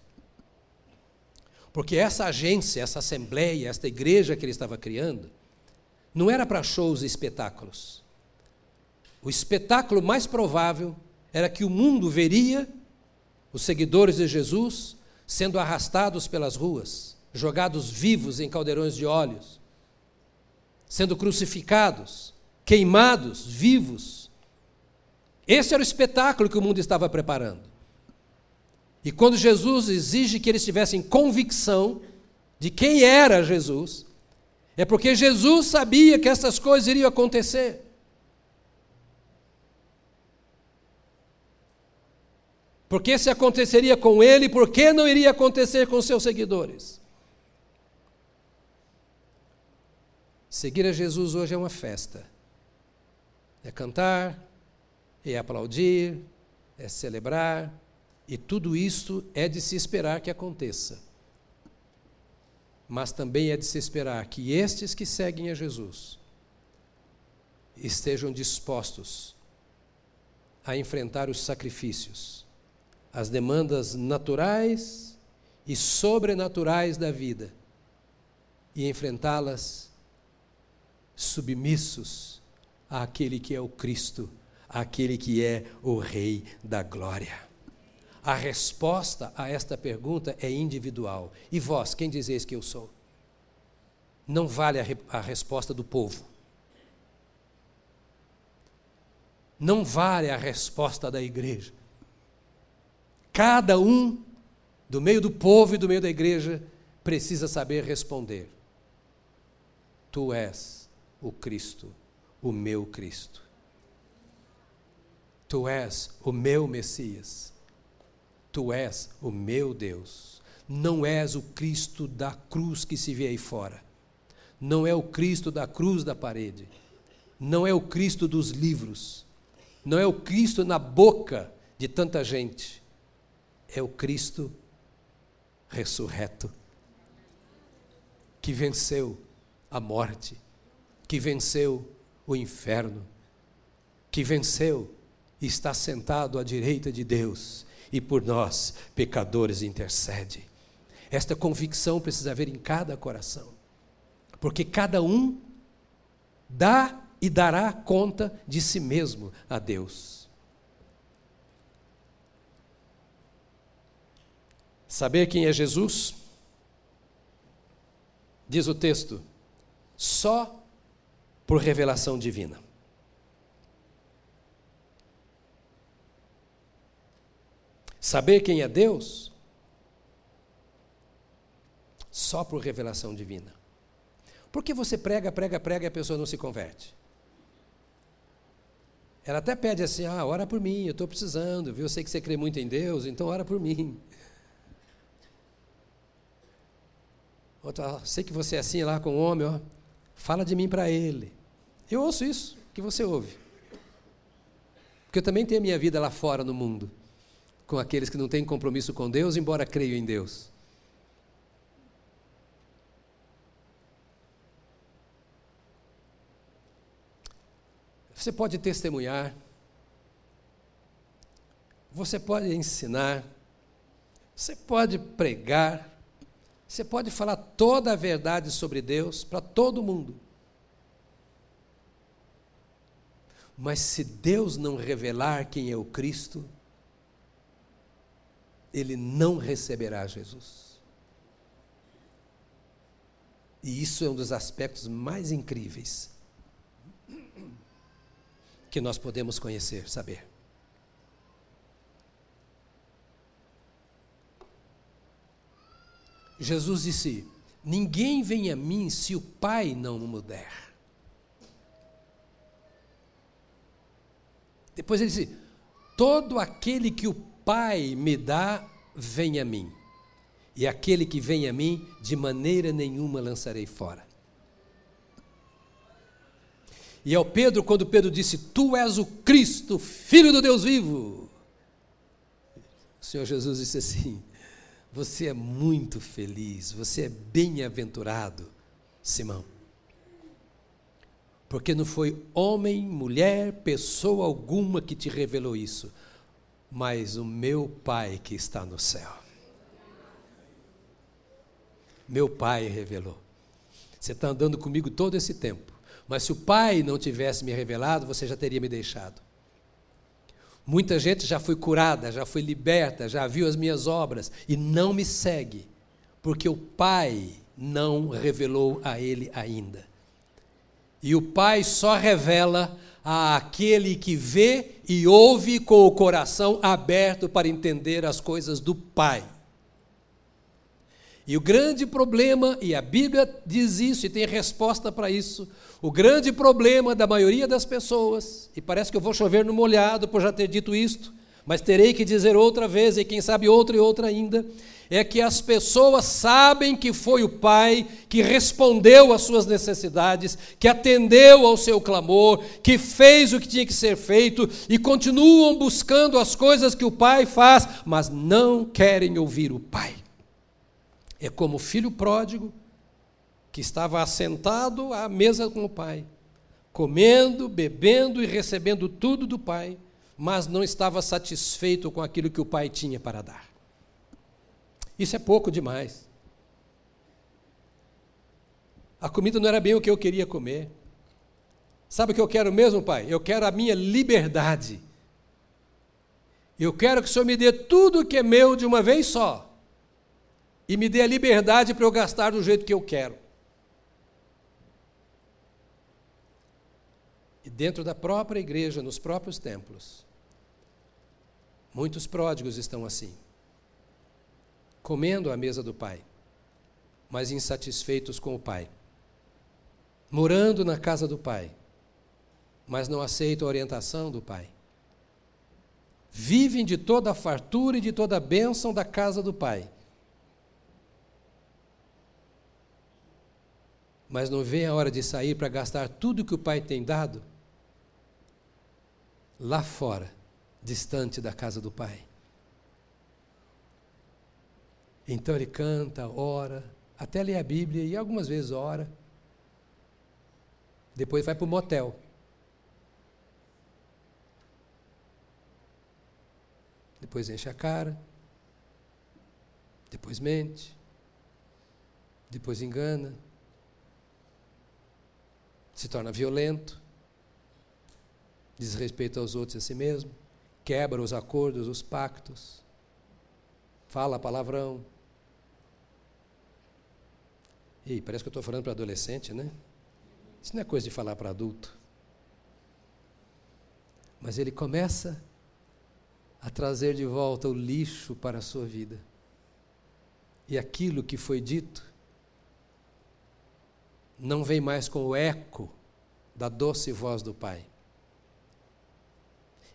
Porque essa agência, essa assembleia, esta igreja que ele estava criando, não era para shows e espetáculos. O espetáculo mais provável era que o mundo veria os seguidores de Jesus sendo arrastados pelas ruas, jogados vivos em caldeirões de óleos, sendo crucificados, queimados vivos. Esse era o espetáculo que o mundo estava preparando. E quando Jesus exige que eles tivessem convicção de quem era Jesus, é porque Jesus sabia que essas coisas iriam acontecer. Porque se aconteceria com ele, por que não iria acontecer com seus seguidores? Seguir a Jesus hoje é uma festa. É cantar, é aplaudir, é celebrar, e tudo isto é de se esperar que aconteça. mas também é de se esperar que estes que seguem a Jesus estejam dispostos a enfrentar os sacrifícios, as demandas naturais e sobrenaturais da vida e enfrentá-las submissos àquele que é o Cristo, àquele que é o Rei da Glória. A resposta a esta pergunta é individual. E vós, quem dizeis que eu sou? Não vale a, re a resposta do povo. Não vale a resposta da igreja. Cada um, do meio do povo e do meio da igreja, precisa saber responder: Tu és o Cristo, o meu Cristo. Tu és o meu Messias. Tu és o meu Deus. Não és o Cristo da cruz que se vê aí fora. Não é o Cristo da cruz da parede. Não é o Cristo dos livros. Não é o Cristo na boca de tanta gente. É o Cristo ressurreto que venceu a morte, que venceu o inferno, que venceu e está sentado à direita de Deus e por nós, pecadores, intercede. Esta convicção precisa haver em cada coração, porque cada um dá e dará conta de si mesmo a Deus. Saber quem é Jesus, diz o texto, só por revelação divina. Saber quem é Deus só por revelação divina. Porque você prega, prega, prega e a pessoa não se converte. Ela até pede assim: ah, ora por mim, eu estou precisando, viu? Eu sei que você crê muito em Deus, então ora por mim. Outra, sei que você é assim lá com o homem, ó, fala de mim para ele. Eu ouço isso que você ouve. Porque eu também tenho a minha vida lá fora no mundo com aqueles que não têm compromisso com Deus, embora creiam em Deus. Você pode testemunhar, você pode ensinar, você pode pregar, você pode falar toda a verdade sobre Deus para todo mundo. Mas se Deus não revelar quem é o Cristo, ele não receberá Jesus. E isso é um dos aspectos mais incríveis que nós podemos conhecer, saber. Jesus disse: Ninguém vem a mim se o Pai não me der. Depois ele disse: Todo aquele que o Pai me dá, vem a mim. E aquele que vem a mim, de maneira nenhuma lançarei fora. E ao Pedro, quando Pedro disse: Tu és o Cristo, filho do Deus vivo. O Senhor Jesus disse assim: Você é muito feliz, você é bem-aventurado, Simão. Porque não foi homem, mulher, pessoa alguma que te revelou isso, mas o meu Pai que está no céu. Meu Pai revelou. Você está andando comigo todo esse tempo, mas se o Pai não tivesse me revelado, você já teria me deixado. Muita gente já foi curada, já foi liberta, já viu as minhas obras e não me segue, porque o Pai não revelou a ele ainda. E o Pai só revela àquele que vê e ouve com o coração aberto para entender as coisas do Pai. E o grande problema, e a Bíblia diz isso e tem resposta para isso, o grande problema da maioria das pessoas, e parece que eu vou chover no molhado por já ter dito isto, mas terei que dizer outra vez, e quem sabe outra e outra ainda, é que as pessoas sabem que foi o Pai que respondeu às suas necessidades, que atendeu ao seu clamor, que fez o que tinha que ser feito e continuam buscando as coisas que o Pai faz, mas não querem ouvir o Pai. É como o filho pródigo que estava assentado à mesa com o pai, comendo, bebendo e recebendo tudo do pai, mas não estava satisfeito com aquilo que o pai tinha para dar. Isso é pouco demais. A comida não era bem o que eu queria comer. Sabe o que eu quero mesmo, pai? Eu quero a minha liberdade. Eu quero que o Senhor me dê tudo o que é meu de uma vez só. E me dê a liberdade para eu gastar do jeito que eu quero. E dentro da própria igreja, nos próprios templos, muitos pródigos estão assim, comendo à mesa do Pai, mas insatisfeitos com o Pai, morando na casa do Pai, mas não aceitam a orientação do Pai. Vivem de toda a fartura e de toda a bênção da casa do Pai. Mas não vê a hora de sair para gastar tudo que o Pai tem dado lá fora, distante da casa do Pai. Então ele canta, ora, até lê a Bíblia e algumas vezes ora. Depois vai para o motel. depois enche a cara, depois mente, depois engana, se torna violento, desrespeita aos outros e a si mesmo, quebra os acordos, os pactos, fala palavrão. E parece que eu estou falando para adolescente, né? Isso não é coisa de falar para adulto. Mas ele começa a trazer de volta o lixo para a sua vida. E aquilo que foi dito não vem mais com o eco da doce voz do Pai.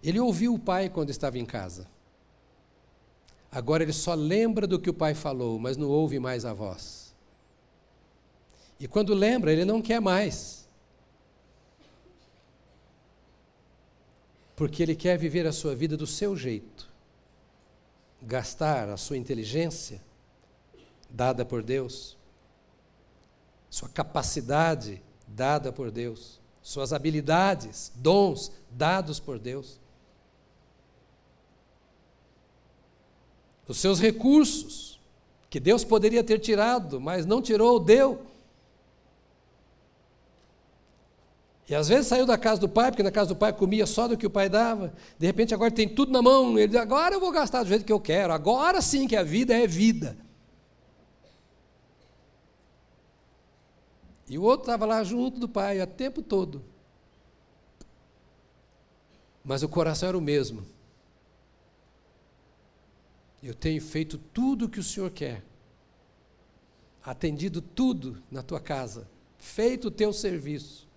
Ele ouviu o Pai quando estava em casa. Agora ele só lembra do que o Pai falou, mas não ouve mais a voz. E quando lembra, ele não quer mais. porque ele quer viver a sua vida do seu jeito, gastar a sua inteligência dada por Deus, sua capacidade dada por Deus, suas habilidades, dons dados por Deus, os seus recursos que Deus poderia ter tirado, mas não tirou, deu. E às vezes saiu da casa do pai, porque na casa do pai comia só do que o pai dava. De repente agora tem tudo na mão. Ele diz, agora eu vou gastar do jeito que eu quero. Agora sim que a vida é vida. E o outro estava lá junto do pai o tempo todo. Mas o coração era o mesmo. Eu tenho feito tudo o que o Senhor quer. Atendido tudo na tua casa. Feito o teu serviço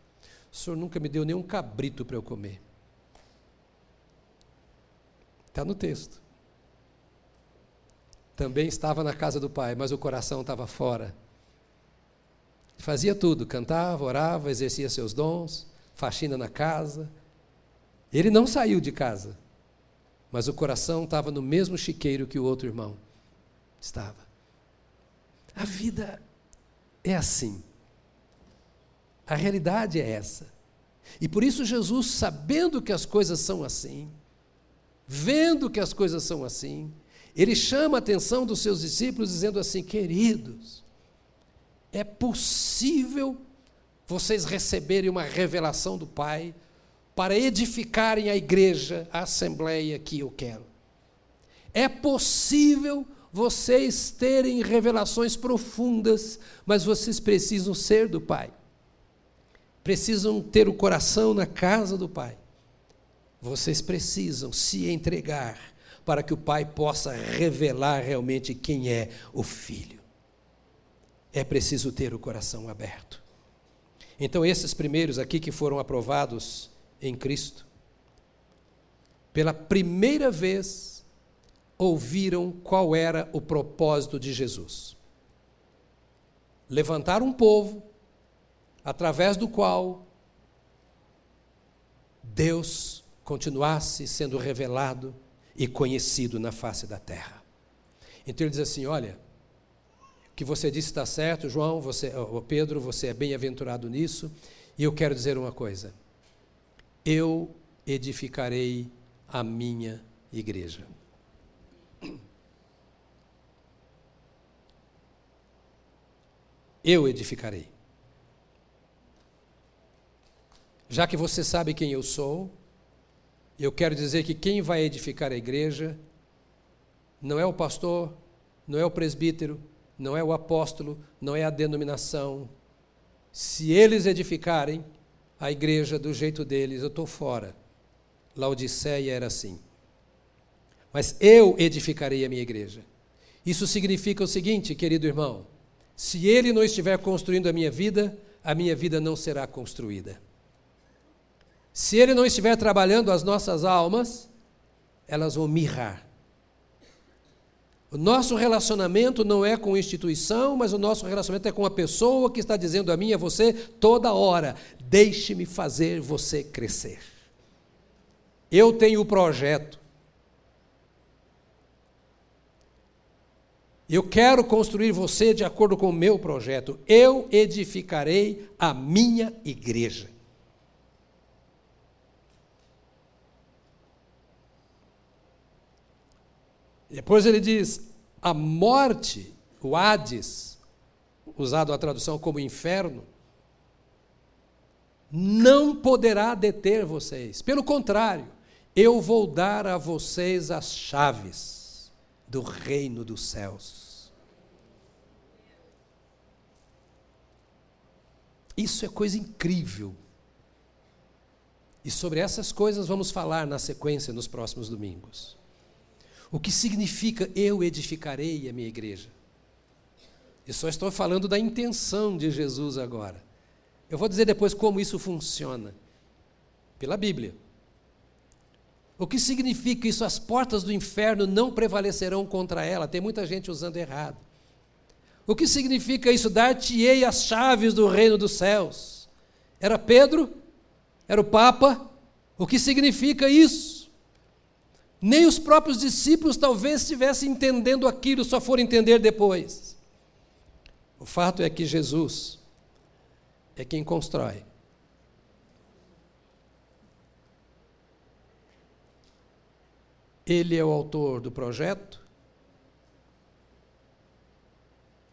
o senhor nunca me deu nenhum cabrito para eu comer. Está no texto. Também estava na casa do pai, mas o coração estava fora. Fazia tudo, cantava, orava, exercia seus dons, faxina na casa. Ele não saiu de casa, mas o coração estava no mesmo chiqueiro que o outro irmão estava. A vida é assim. A realidade é essa. E por isso Jesus, sabendo que as coisas são assim, vendo que as coisas são assim, ele chama a atenção dos seus discípulos dizendo assim: "Queridos, é possível vocês receberem uma revelação do Pai para edificarem a igreja, a assembleia que eu quero. É possível vocês terem revelações profundas, mas vocês precisam ser do Pai precisam ter o coração na casa do Pai. Vocês precisam se entregar para que o Pai possa revelar realmente quem é o Filho. É preciso ter o coração aberto. Então, esses primeiros aqui que foram aprovados em Cristo, pela primeira vez ouviram qual era o propósito de Jesus. Levantar um povo através do qual Deus continuasse sendo revelado e conhecido na face da terra. Então ele diz assim: olha, que você disse está certo, João, você, oh, Pedro, você é bem-aventurado nisso. E eu quero dizer uma coisa: eu edificarei a minha igreja. Eu edificarei. Já que você sabe quem eu sou, eu quero dizer que quem vai edificar a igreja não é o pastor, não é o presbítero, não é o apóstolo, não é a denominação. Se eles edificarem a igreja do jeito deles, eu estou fora. Laodiceia era assim. Mas eu edificarei a minha igreja. Isso significa o seguinte, querido irmão: se ele não estiver construindo a minha vida, a minha vida não será construída. Se ele não estiver trabalhando as nossas almas, elas vão mirrar. O nosso relacionamento não é com instituição, mas o nosso relacionamento é com a pessoa que está dizendo a mim e a você toda hora: deixe-me fazer você crescer. Eu tenho o projeto. Eu quero construir você de acordo com o meu projeto. Eu edificarei a minha igreja. Depois ele diz: a morte, o Hades, usado a tradução como inferno, não poderá deter vocês. Pelo contrário, eu vou dar a vocês as chaves do reino dos céus. Isso é coisa incrível. E sobre essas coisas vamos falar na sequência nos próximos domingos. O que significa eu edificarei a minha igreja? Eu só estou falando da intenção de Jesus agora. Eu vou dizer depois como isso funciona. Pela Bíblia. O que significa isso? As portas do inferno não prevalecerão contra ela. Tem muita gente usando errado. O que significa isso? Dar-te-ei as chaves do reino dos céus. Era Pedro? Era o Papa? O que significa isso? Nem os próprios discípulos talvez estivessem entendendo aquilo, só foram entender depois. O fato é que Jesus é quem constrói. Ele é o autor do projeto,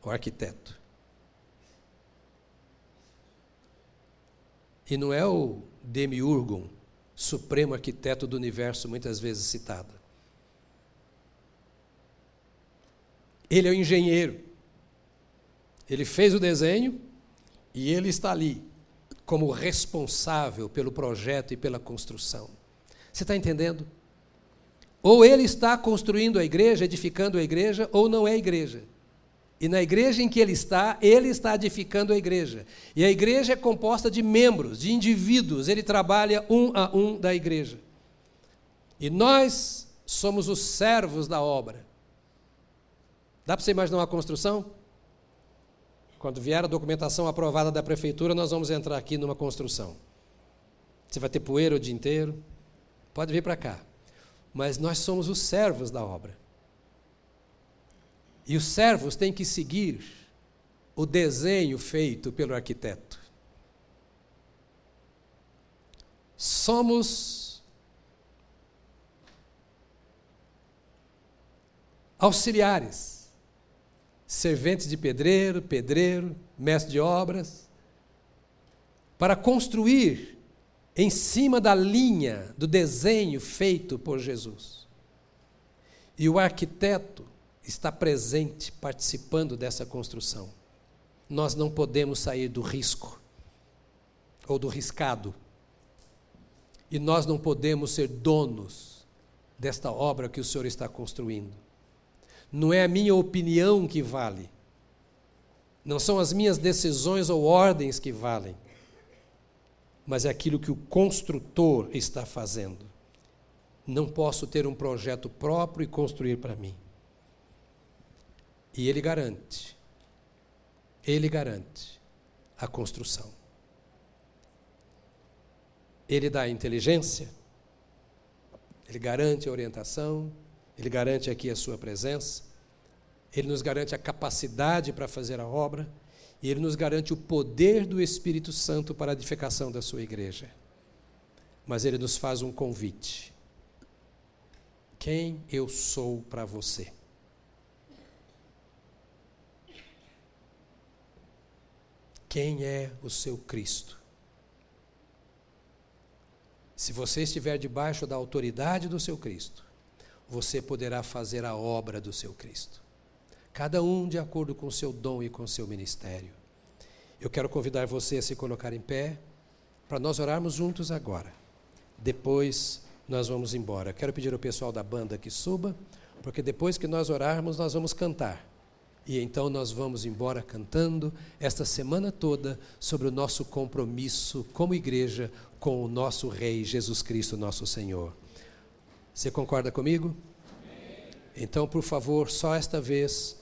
o arquiteto. E não é o demiurgon supremo arquiteto do universo, muitas vezes citado. Ele é o engenheiro. Ele fez o desenho e ele está ali como responsável pelo projeto e pela construção. Você está entendendo? Ou ele está construindo a igreja, edificando a igreja, ou não é a igreja. E na igreja em que ele está, ele está edificando a igreja. E a igreja é composta de membros, de indivíduos, ele trabalha um a um da igreja. E nós somos os servos da obra. Dá para você imaginar uma construção? Quando vier a documentação aprovada da prefeitura, nós vamos entrar aqui numa construção. Você vai ter poeira o dia inteiro, pode vir para cá. Mas nós somos os servos da obra. E os servos têm que seguir o desenho feito pelo arquiteto. Somos auxiliares, serventes de pedreiro, pedreiro, mestre de obras, para construir em cima da linha do desenho feito por Jesus. E o arquiteto está presente, participando dessa construção. Nós não podemos sair do risco ou do riscado. E nós não podemos ser donos desta obra que o Senhor está construindo. Não é a minha opinião que vale. Não são as minhas decisões ou ordens que valem. Mas é aquilo que o construtor está fazendo. Não posso ter um projeto próprio e construir para mim. E ele garante, ele garante a construção. Ele dá a inteligência, ele garante a orientação, ele garante aqui a sua presença, Ele nos garante a capacidade para fazer a obra, e Ele nos garante o poder do Espírito Santo para a edificação da sua igreja. Mas Ele nos faz um convite. Quem eu sou para você? Quem é o seu Cristo? Se você estiver debaixo da autoridade do seu Cristo, você poderá fazer a obra do seu Cristo. Cada um de acordo com o seu dom e com o seu ministério. Eu quero convidar você a se colocar em pé para nós orarmos juntos agora. Depois nós vamos embora. Quero pedir ao pessoal da banda que suba, porque depois que nós orarmos, nós vamos cantar. E então nós vamos embora cantando esta semana toda sobre o nosso compromisso como igreja com o nosso Rei Jesus Cristo, nosso Senhor. Você concorda comigo? Então, por favor, só esta vez,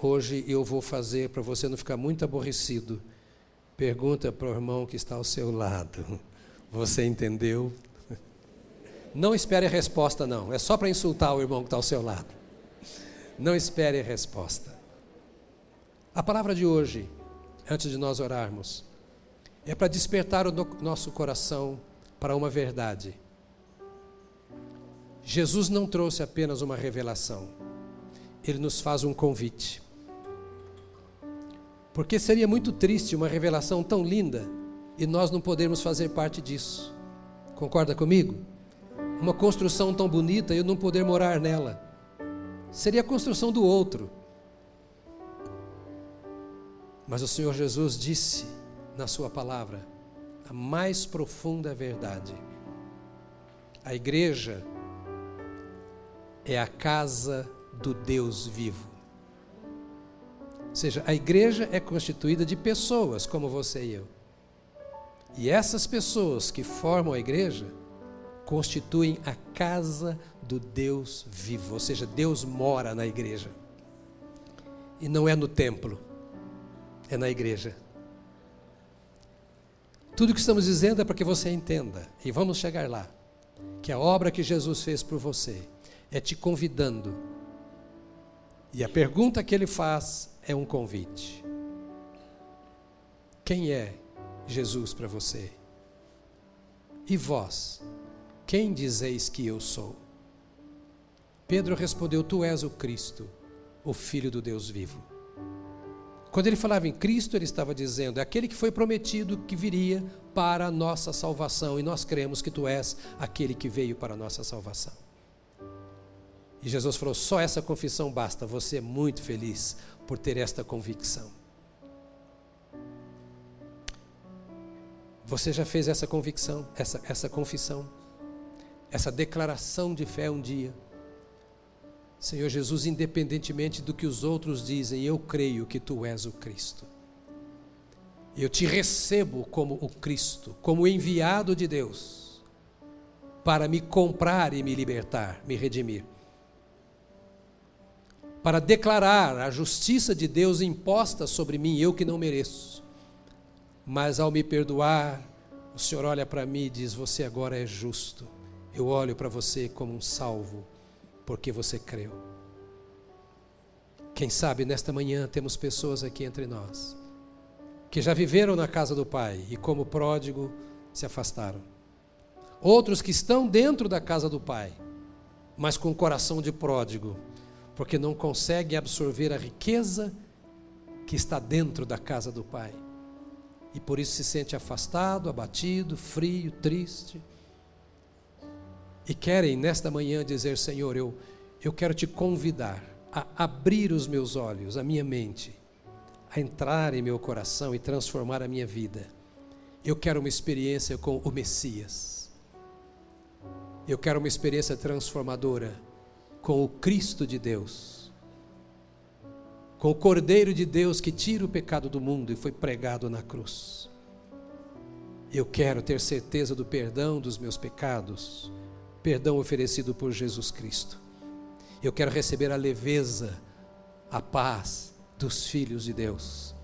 hoje eu vou fazer para você não ficar muito aborrecido. Pergunta para o irmão que está ao seu lado. Você entendeu? Não espere a resposta, não. É só para insultar o irmão que está ao seu lado. Não espere a resposta. A palavra de hoje, antes de nós orarmos, é para despertar o nosso coração para uma verdade. Jesus não trouxe apenas uma revelação, ele nos faz um convite. Porque seria muito triste uma revelação tão linda e nós não podermos fazer parte disso. Concorda comigo? Uma construção tão bonita e eu não poder morar nela. Seria a construção do outro. Mas o Senhor Jesus disse na Sua palavra a mais profunda verdade. A igreja é a casa do Deus vivo. Ou seja, a igreja é constituída de pessoas como você e eu. E essas pessoas que formam a igreja constituem a casa do Deus vivo, ou seja, Deus mora na igreja. E não é no templo é na igreja. Tudo que estamos dizendo é para que você entenda, e vamos chegar lá, que a obra que Jesus fez por você é te convidando, e a pergunta que ele faz é um convite: Quem é Jesus para você? E vós, quem dizeis que eu sou? Pedro respondeu: Tu és o Cristo, o Filho do Deus vivo. Quando ele falava em Cristo, ele estava dizendo: é aquele que foi prometido que viria para a nossa salvação, e nós cremos que tu és aquele que veio para a nossa salvação. E Jesus falou: só essa confissão basta, você é muito feliz por ter esta convicção. Você já fez essa convicção, essa, essa confissão, essa declaração de fé um dia? Senhor Jesus, independentemente do que os outros dizem, eu creio que tu és o Cristo. Eu te recebo como o Cristo, como enviado de Deus, para me comprar e me libertar, me redimir. Para declarar a justiça de Deus imposta sobre mim, eu que não mereço. Mas ao me perdoar, o Senhor olha para mim e diz: Você agora é justo. Eu olho para você como um salvo porque você creu. Quem sabe nesta manhã temos pessoas aqui entre nós que já viveram na casa do Pai e, como pródigo, se afastaram. Outros que estão dentro da casa do Pai, mas com coração de pródigo, porque não conseguem absorver a riqueza que está dentro da casa do Pai. E por isso se sente afastado, abatido, frio, triste e querem nesta manhã dizer: Senhor, eu, eu quero te convidar a abrir os meus olhos, a minha mente, a entrar em meu coração e transformar a minha vida. Eu quero uma experiência com o Messias. Eu quero uma experiência transformadora com o Cristo de Deus. Com o Cordeiro de Deus que tira o pecado do mundo e foi pregado na cruz. Eu quero ter certeza do perdão dos meus pecados perdão oferecido por Jesus Cristo. Eu quero receber a leveza, a paz dos filhos de Deus.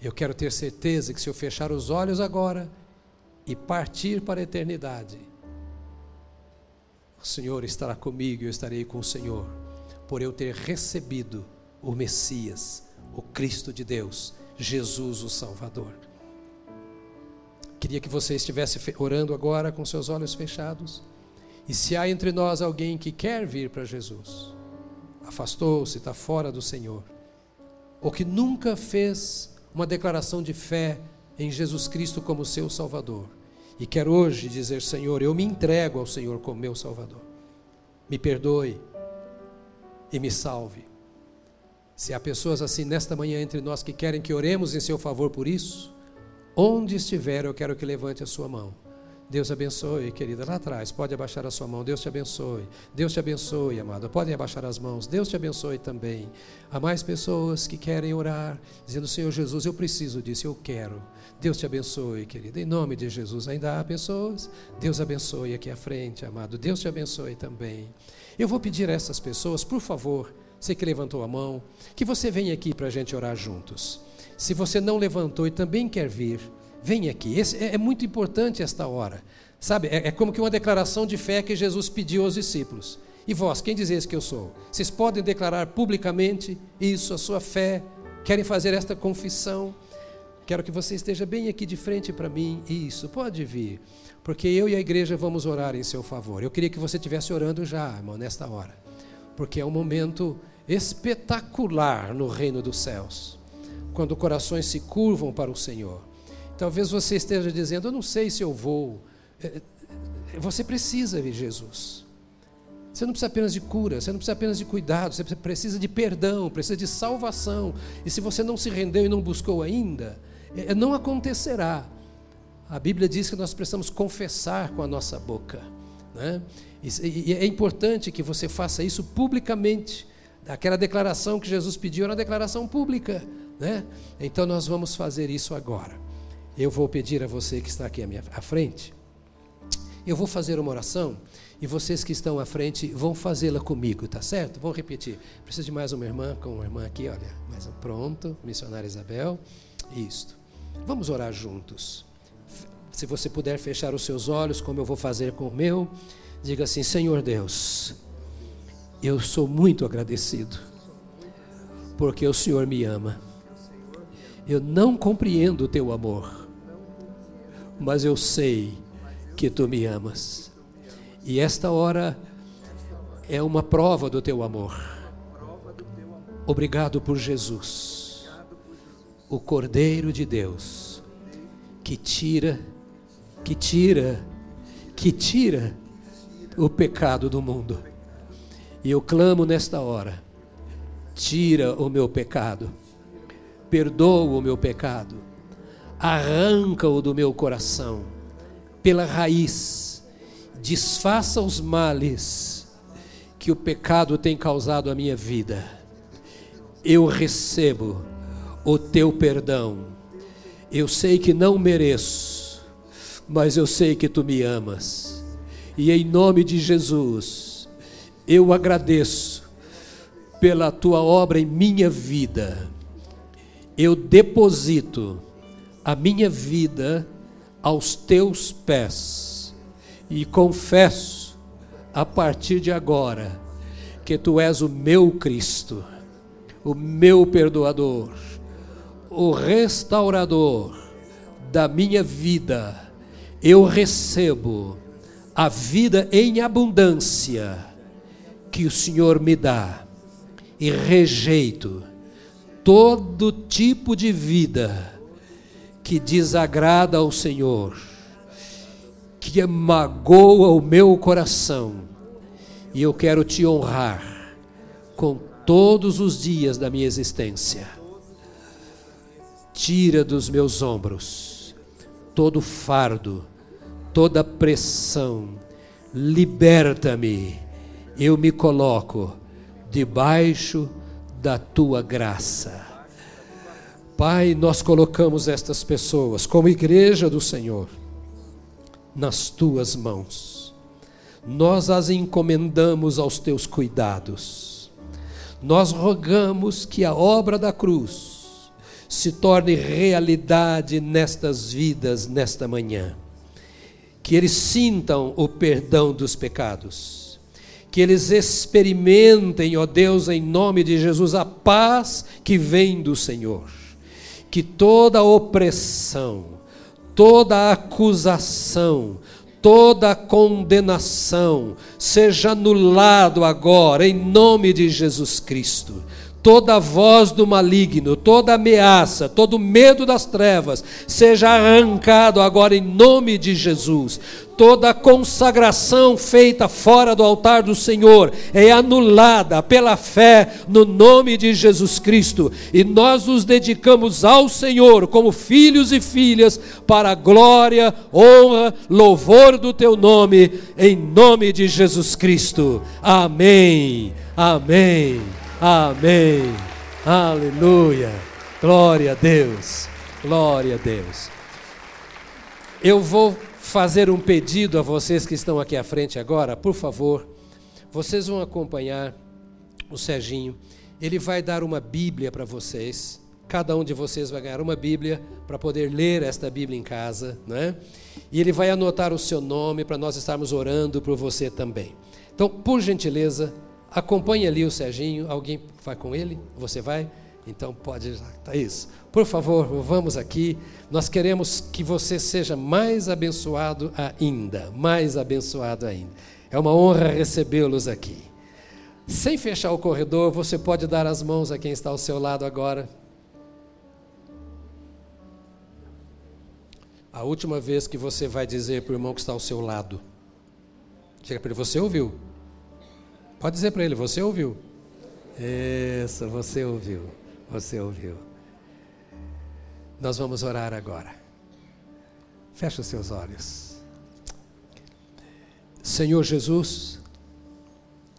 Eu quero ter certeza que se eu fechar os olhos agora e partir para a eternidade, o Senhor estará comigo e eu estarei com o Senhor, por eu ter recebido o Messias, o Cristo de Deus, Jesus o Salvador. Queria que você estivesse orando agora com seus olhos fechados. E se há entre nós alguém que quer vir para Jesus, afastou-se, está fora do Senhor, ou que nunca fez uma declaração de fé em Jesus Cristo como seu Salvador, e quer hoje dizer: Senhor, eu me entrego ao Senhor como meu Salvador, me perdoe e me salve. Se há pessoas assim nesta manhã entre nós que querem que oremos em seu favor por isso, onde estiver, eu quero que levante a sua mão. Deus abençoe, querida, lá atrás, pode abaixar a sua mão, Deus te abençoe, Deus te abençoe, amado, podem abaixar as mãos, Deus te abençoe também. Há mais pessoas que querem orar, dizendo, Senhor Jesus, eu preciso disso, eu quero. Deus te abençoe, querida, em nome de Jesus. Ainda há pessoas, Deus abençoe aqui à frente, amado, Deus te abençoe também. Eu vou pedir a essas pessoas, por favor, você que levantou a mão, que você venha aqui para a gente orar juntos. Se você não levantou e também quer vir, Vem aqui. Esse, é, é, muito importante esta hora. Sabe, é, é, como que uma declaração de fé que Jesus pediu aos discípulos. E vós, quem dizes que eu sou? Vocês podem declarar publicamente isso, a sua fé, querem fazer esta confissão. Quero que você esteja bem aqui de frente para mim. Isso, pode vir. Porque eu e a igreja vamos orar em seu favor. Eu queria que você estivesse orando já, irmão, nesta hora. Porque é um momento espetacular no reino dos céus. Quando corações se curvam para o Senhor Talvez você esteja dizendo: Eu não sei se eu vou. É, é, você precisa de Jesus. Você não precisa apenas de cura, você não precisa apenas de cuidado, você precisa de perdão, precisa de salvação. E se você não se rendeu e não buscou ainda, é, não acontecerá. A Bíblia diz que nós precisamos confessar com a nossa boca. Né? E é importante que você faça isso publicamente. Aquela declaração que Jesus pediu era uma declaração pública. Né? Então nós vamos fazer isso agora. Eu vou pedir a você que está aqui à minha à frente, eu vou fazer uma oração e vocês que estão à frente vão fazê-la comigo, tá certo? Vou repetir. Preciso de mais uma irmã, com uma irmã aqui, olha, mais um, pronto, missionária Isabel. Isto. Vamos orar juntos. Se você puder fechar os seus olhos, como eu vou fazer com o meu, diga assim: Senhor Deus, eu sou muito agradecido, porque o Senhor me ama. Eu não compreendo o teu amor mas eu sei que tu me amas. E esta hora é uma prova do teu amor. Obrigado por Jesus, o Cordeiro de Deus, que tira, que tira, que tira o pecado do mundo. E eu clamo nesta hora: tira o meu pecado, perdoa o meu pecado arranca-o do meu coração, pela raiz, desfaça os males que o pecado tem causado à minha vida. Eu recebo o teu perdão. Eu sei que não mereço, mas eu sei que tu me amas. E em nome de Jesus, eu agradeço pela tua obra em minha vida. Eu deposito a minha vida aos teus pés e confesso a partir de agora que tu és o meu Cristo, o meu perdoador, o restaurador da minha vida. Eu recebo a vida em abundância que o Senhor me dá e rejeito todo tipo de vida que desagrada ao Senhor, que magoa o meu coração, e eu quero te honrar com todos os dias da minha existência. Tira dos meus ombros todo fardo, toda pressão, liberta-me. Eu me coloco debaixo da tua graça Pai, nós colocamos estas pessoas, como igreja do Senhor, nas tuas mãos. Nós as encomendamos aos teus cuidados. Nós rogamos que a obra da cruz se torne realidade nestas vidas, nesta manhã. Que eles sintam o perdão dos pecados. Que eles experimentem, ó Deus, em nome de Jesus, a paz que vem do Senhor. Que toda opressão, toda acusação, toda condenação seja anulado agora em nome de Jesus Cristo toda voz do maligno, toda ameaça, todo medo das trevas, seja arrancado agora em nome de Jesus. Toda consagração feita fora do altar do Senhor é anulada pela fé no nome de Jesus Cristo, e nós nos dedicamos ao Senhor como filhos e filhas para a glória, honra, louvor do teu nome, em nome de Jesus Cristo. Amém. Amém. Amém. Aleluia. Glória a Deus. Glória a Deus. Eu vou fazer um pedido a vocês que estão aqui à frente agora, por favor. Vocês vão acompanhar o Serginho. Ele vai dar uma Bíblia para vocês. Cada um de vocês vai ganhar uma Bíblia para poder ler esta Bíblia em casa, né? E ele vai anotar o seu nome para nós estarmos orando por você também. Então, por gentileza, Acompanhe ali o Serginho. Alguém vai com ele? Você vai? Então pode já. Tá isso. Por favor, vamos aqui. Nós queremos que você seja mais abençoado ainda, mais abençoado ainda. É uma honra recebê-los aqui. Sem fechar o corredor, você pode dar as mãos a quem está ao seu lado agora. A última vez que você vai dizer para o irmão que está ao seu lado. Chega para ele, você ouviu? Pode dizer para ele, você ouviu? Isso, você ouviu. Você ouviu. Nós vamos orar agora. Feche os seus olhos. Senhor Jesus,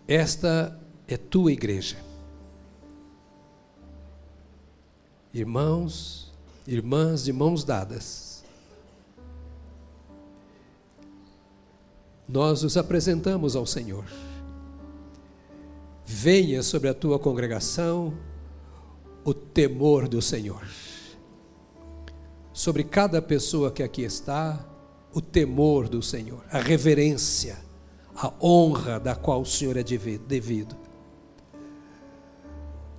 esta é tua igreja. Irmãos, irmãs de mãos dadas. Nós os apresentamos ao Senhor venha sobre a tua congregação o temor do Senhor. Sobre cada pessoa que aqui está, o temor do Senhor, a reverência, a honra da qual o Senhor é devido.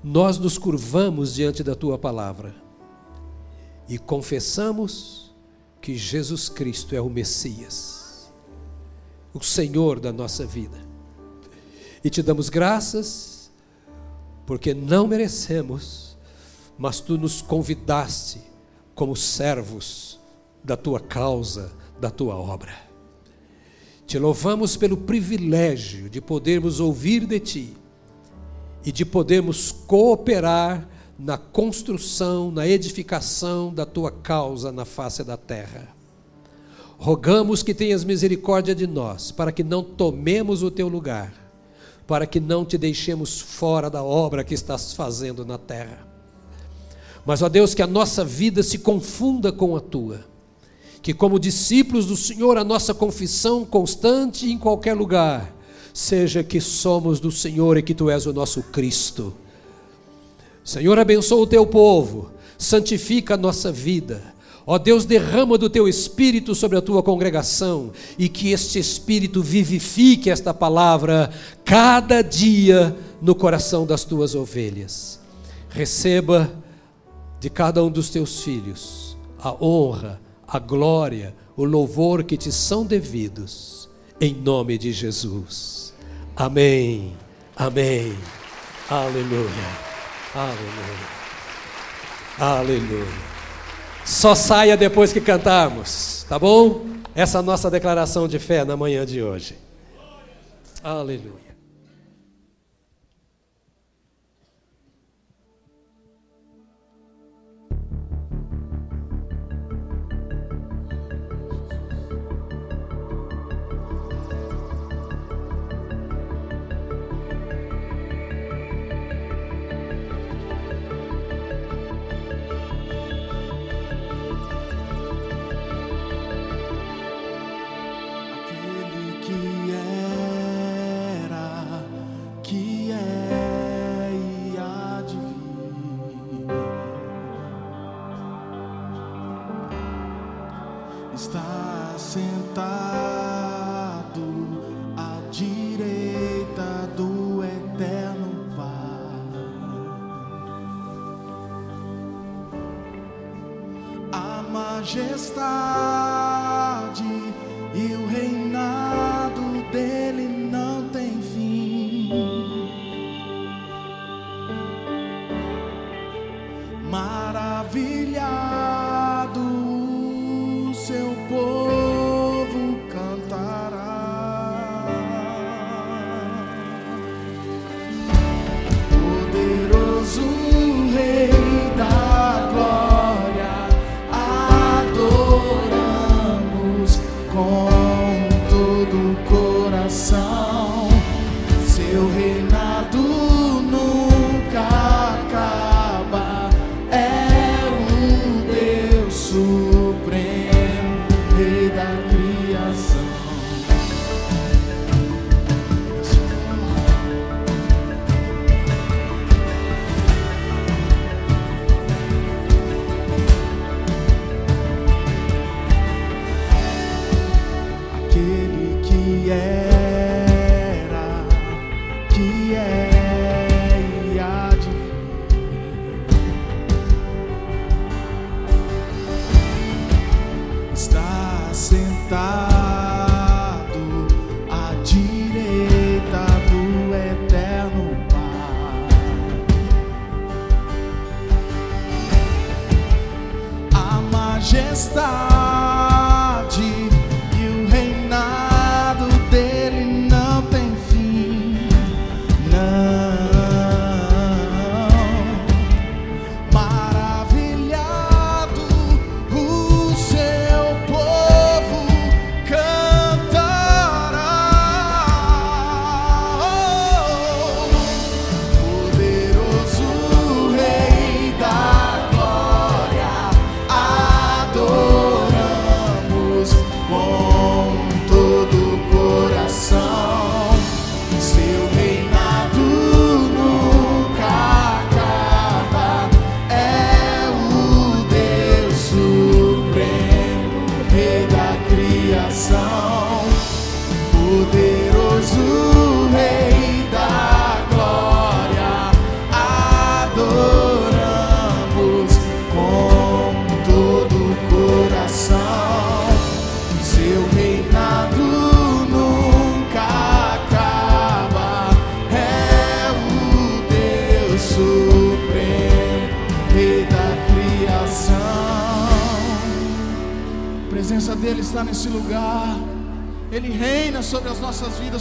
Nós nos curvamos diante da tua palavra e confessamos que Jesus Cristo é o Messias, o Senhor da nossa vida e te damos graças, porque não merecemos, mas tu nos convidaste como servos da tua causa, da tua obra. Te louvamos pelo privilégio de podermos ouvir de ti e de podermos cooperar na construção, na edificação da tua causa na face da terra. Rogamos que tenhas misericórdia de nós, para que não tomemos o teu lugar para que não te deixemos fora da obra que estás fazendo na terra. Mas, ó Deus, que a nossa vida se confunda com a tua. Que, como discípulos do Senhor, a nossa confissão constante em qualquer lugar seja que somos do Senhor e que tu és o nosso Cristo. Senhor, abençoa o teu povo, santifica a nossa vida Ó Deus, derrama do teu espírito sobre a tua congregação e que este espírito vivifique esta palavra cada dia no coração das tuas ovelhas. Receba de cada um dos teus filhos a honra, a glória, o louvor que te são devidos, em nome de Jesus. Amém. Amém. Aleluia. Aleluia. Aleluia. Só saia depois que cantarmos, tá bom? Essa é a nossa declaração de fé na manhã de hoje. Aleluia.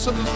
Sobre os